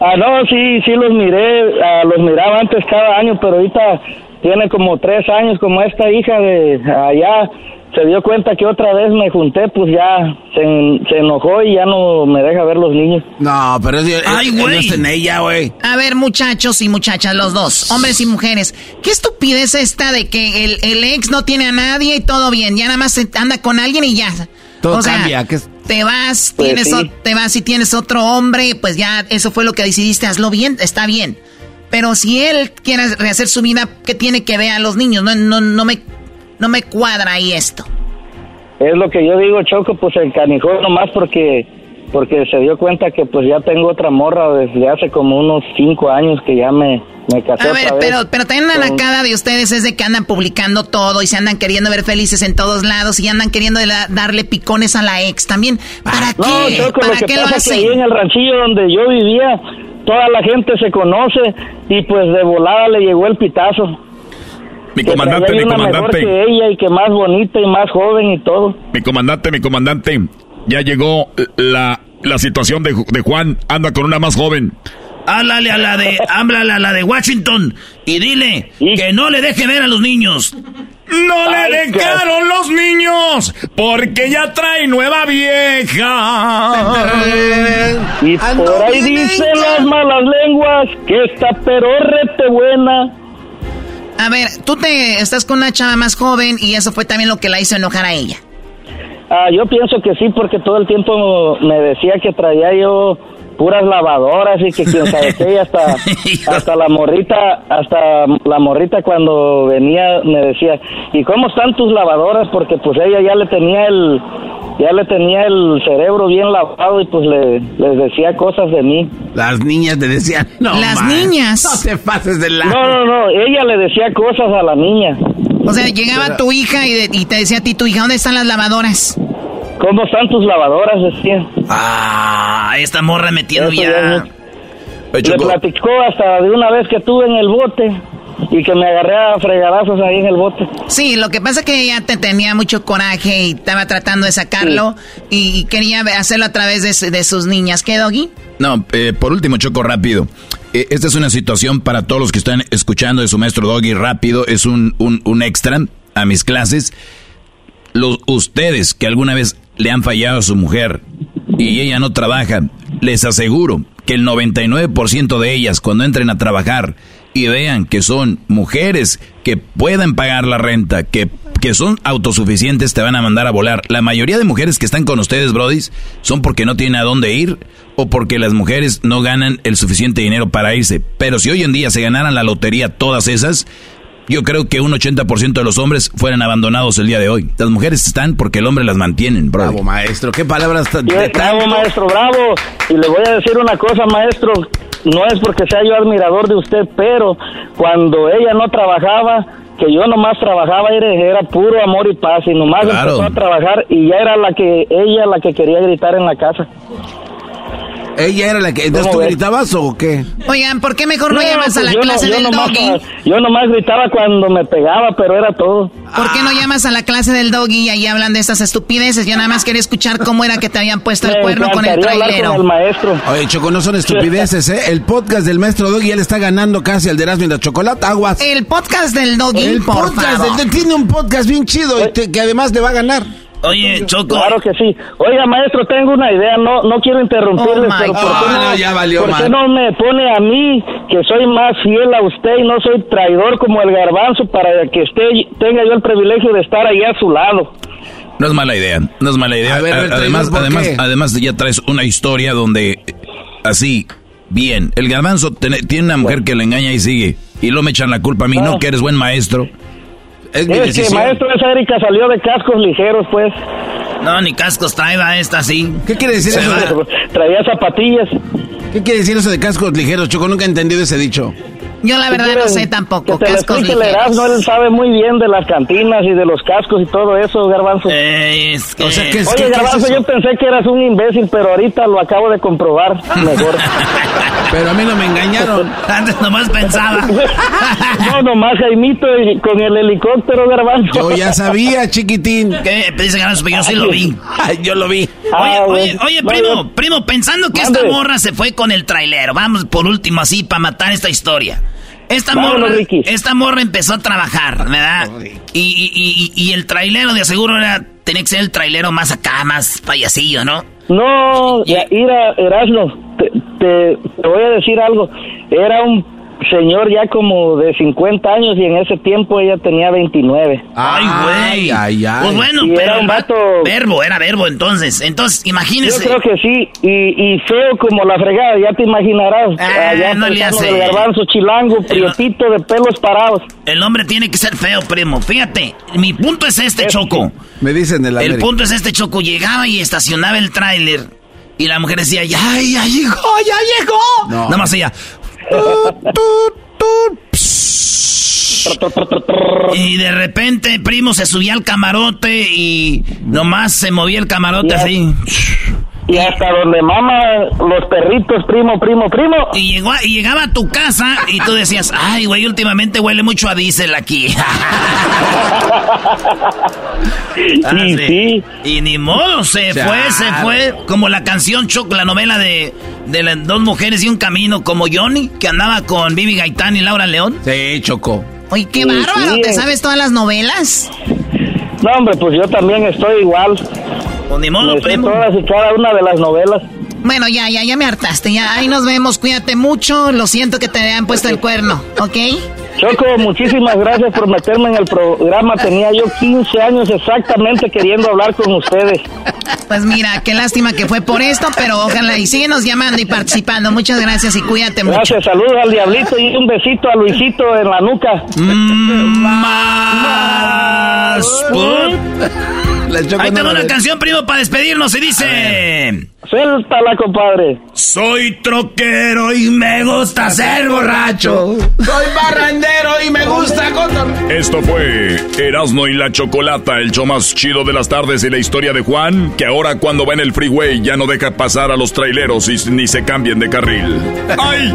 Ah, no, sí, sí los miré, ah, los miraba antes cada año, pero ahorita tiene como tres años, como esta hija de allá se dio cuenta que otra vez me junté, pues ya se, se enojó y ya no me deja ver los niños. No, pero es, Ay, güey. en ella, güey. A ver, muchachos y muchachas, los dos, hombres y mujeres, ¿qué estupidez esta de que el, el ex no tiene a nadie y todo bien? Ya nada más se anda con alguien y ya. Todo o sea, cambia. que te vas, Pues tienes sí. o- te vas y tienes otro hombre, pues ya eso fue lo que decidiste, hazlo bien, está bien. Pero si él quiere rehacer su vida, ¿qué tiene que ver a los niños? No, no, no me, no me cuadra ahí esto. Es lo que yo digo, Choco, pues se encanijó nomás porque porque se dio cuenta que pues ya tengo otra morra desde hace como unos cinco años que ya me, me casé A ver, otra vez. pero, pero también la nacada de ustedes es de que andan publicando todo y se andan queriendo ver felices en todos lados y andan queriendo la- darle picones a la ex también. ¿Para No, qué? Choco, ¿Para lo que qué lo pasa es que hacen? ahí en el ranchillo donde yo vivía, toda la gente se conoce y pues de volada le llegó el pitazo. Mi Que comandante, mi una mejor comandante. que ella y que más bonita y más joven y todo. Mi comandante, mi comandante. Ya llegó la, la situación de, de Juan. Anda con una más joven. Háblale a la de, háblale a la de Washington y dile que no le deje ver a los niños. No le dejaron los niños porque ya trae nueva vieja. Y por ahí dicen las malas lenguas que esta perorrete buena. A ver, tú te estás con una chava más joven y eso fue también lo que la hizo enojar a ella. Ah, yo pienso que sí, porque todo el tiempo me decía que traía yo puras lavadoras y que quién sabe qué, y hasta, hasta la morrita, hasta la morrita cuando venía me decía, ¿y cómo están tus lavadoras? Porque pues ella ya le tenía el, ya le tenía el cerebro bien lavado y pues le, les decía cosas de mí. Las niñas te decían, no Las man, niñas. No te pases de la... No, no, no, ella le decía cosas a la niña. O sea, llegaba tu hija y, de- y te decía a ti, tu hija, ¿dónde están las lavadoras? ¿Cómo están tus lavadoras? Decía. Ah, esta morra metiendo Eso ya. Le platicó hasta de una vez que estuve en el bote y que me agarré a fregadazos ahí en el bote. Sí, lo que pasa es que ella te tenía mucho coraje y estaba tratando de sacarlo y quería hacerlo a través de, de sus niñas. ¿Qué, Doggy? No, eh, por último, Choco, rápido. Eh, esta es una situación para todos los que están escuchando de su maestro Doggy rápido. Es un, un, un extra a mis clases. Los, ustedes que alguna vez le han fallado a su mujer y ella no trabaja, les aseguro que el 99% de ellas cuando entren a trabajar y vean que son mujeres que pueden pagar la renta, que, que son autosuficientes, te van a mandar a volar. La mayoría de mujeres que están con ustedes, brodis, son porque no tienen a dónde ir o porque las mujeres no ganan el suficiente dinero para irse. Pero si hoy en día se ganaran la lotería todas esas, yo creo que un 80% de los hombres fueran abandonados el día de hoy. Las mujeres están porque el hombre las mantienen, bro. Bravo, maestro. ¿Qué palabras tan... Bravo, maestro, bravo. Y le voy a decir una cosa, maestro. No es porque sea yo admirador de usted, pero cuando ella no trabajaba, que yo nomás trabajaba, era, era puro amor y paz. Y nomás Claro. empezó a trabajar y ya era la que ella la que quería gritar en la casa. ¿Ella era la que... ¿Entonces tú gritabas o qué? Oigan, ¿por qué mejor no, No, llamas a la no- clase yo del nomás- doggy? Yo nomás gritaba cuando me pegaba, pero era todo. ¿Por qué no llamas a la clase del doggy y ahí hablan de estas estupideces? Yo nada más quería escuchar cómo era que te habían puesto el Me cuerno con el trailero. con el maestro. Oye, Choco, no son estupideces, ¿eh? El podcast del maestro Doggy ya le está ganando casi al de Erasmo y la Chocolata. Aguas. El podcast del doggy, El por podcast favor. del- tiene un podcast bien chido y te- que además le va a ganar. Oye, Choco. Claro que sí. Oiga, maestro, tengo una idea. No no quiero interrumpirle, Oh, pero ¿por qué no, No, ya valió ¿por qué no me pone a mí, que soy más fiel a usted y no soy traidor como el garbanzo, para que esté, tenga yo el privilegio de estar ahí a su lado? No es mala idea, no es mala idea. A ver, A- a ver, además, ¿por además, además ya traes una historia donde así, bien, el garbanzo tiene tiene una mujer que le engaña y sigue. Y luego me echan la culpa a mí, no que eres buen maestro. Es Es que, maestro, esa Erika salió de cascos ligeros, pues. No, ni cascos trae, va esta sí. ¿Qué quiere decir Se eso? va. Traía zapatillas. ¿Qué quiere decir eso de cascos ligeros, Choco? Nunca he entendido ese dicho. Yo la verdad no sé tampoco. Que te Cascos el ligeros. Erasmo, él sabe muy bien de las cantinas y de los cascos y todo eso, Garbanzo. Eh, es que... O sea, ¿qué es- Oye, qué- qué es Garbanzo, yo pensé que eras un imbécil, pero ahorita lo acabo de comprobar mejor. Pero a mí no me engañaron. Antes nomás pensaba. no, nomás Jaimito y con el helicóptero, Garbanzo. Yo ya sabía, chiquitín. ¿Qué? Dice Garbanzo, pero yo sí lo vi. Ay, yo lo vi. Ah, Oye, oye, oye, primo, primo, pensando que Mande. esta morra se fue con el trailero. Vamos por último así para matar esta historia. Esta morra, esta morra empezó a trabajar, ¿verdad? Y, y, y, y el trailero de aseguro era, tenía que ser el trailero más acá, más payasillo, ¿no? No, mira, Erasmo, te, te, te voy a decir algo. Era un señor ya como de 50 años y en ese tiempo ella tenía 29. Ay, güey. ay, ay. Pues bueno, Y pero era un el va- vato- verbo, era verbo entonces. Entonces, Yo imagínese. creo que sí, y, y feo como la fregada, ya te imaginarás. Ah, allá no le hace. del garbanzo chilango, prietito de pelos parados. El hombre tiene que ser feo, primo. Fíjate, mi punto es este, Choco. Me dicen el El América. punto es este, Choco. Llegaba y estacionaba el tráiler. Y la mujer decía, ya, ya llegó, ya llegó. No. Nada más ella. Y de repente, primo, se subía al camarote y nomás se movía el camarote así. Y hasta donde mama los perritos, primo, primo, primo. Y, llegó a- y llegaba a tu casa y tú decías, ay, güey, últimamente huele mucho a diésel aquí. Ah, y sí. Y ni modo, se fue, se fue. Como la canción Choc, la novela de, de las dos mujeres y un camino, como Johnny, que andaba con Vivi Gaitán y Laura León. Sí, Choco. Oye, qué Sí, bárbaro. sí, ¿Te sabes todas las novelas? No, hombre, pues yo también estoy igual. Pues ni modo, primo. todas y cada una de las novelas. Bueno, ya, ya, ya me hartaste. Ya, ahí nos vemos. Cuídate mucho. Lo siento que te hayan puesto el cuerno, ¿ok? Choco, muchísimas gracias por meterme en el programa. Tenía yo 15 años exactamente queriendo hablar con ustedes. Pues mira, qué lástima que fue por esto, pero ojalá y síguenos llamando y participando. Muchas gracias y cuídate mucho. Gracias, saludos al diablito y un besito a Luisito en la nuca. Mm, Más. put. La Choco Ahí no tengo la una canción, primo, para despedirnos y dice... Suéltala, compadre. Soy troquero y me gusta ser borracho. Soy barrandero y me gusta cotorrear. Esto fue Erasmo y la Chocolata, el show más chido de las tardes y la historia de Juan, que ahora cuando va en el freeway ya no deja pasar a los traileros y ni se cambien de carril. ¡Ay!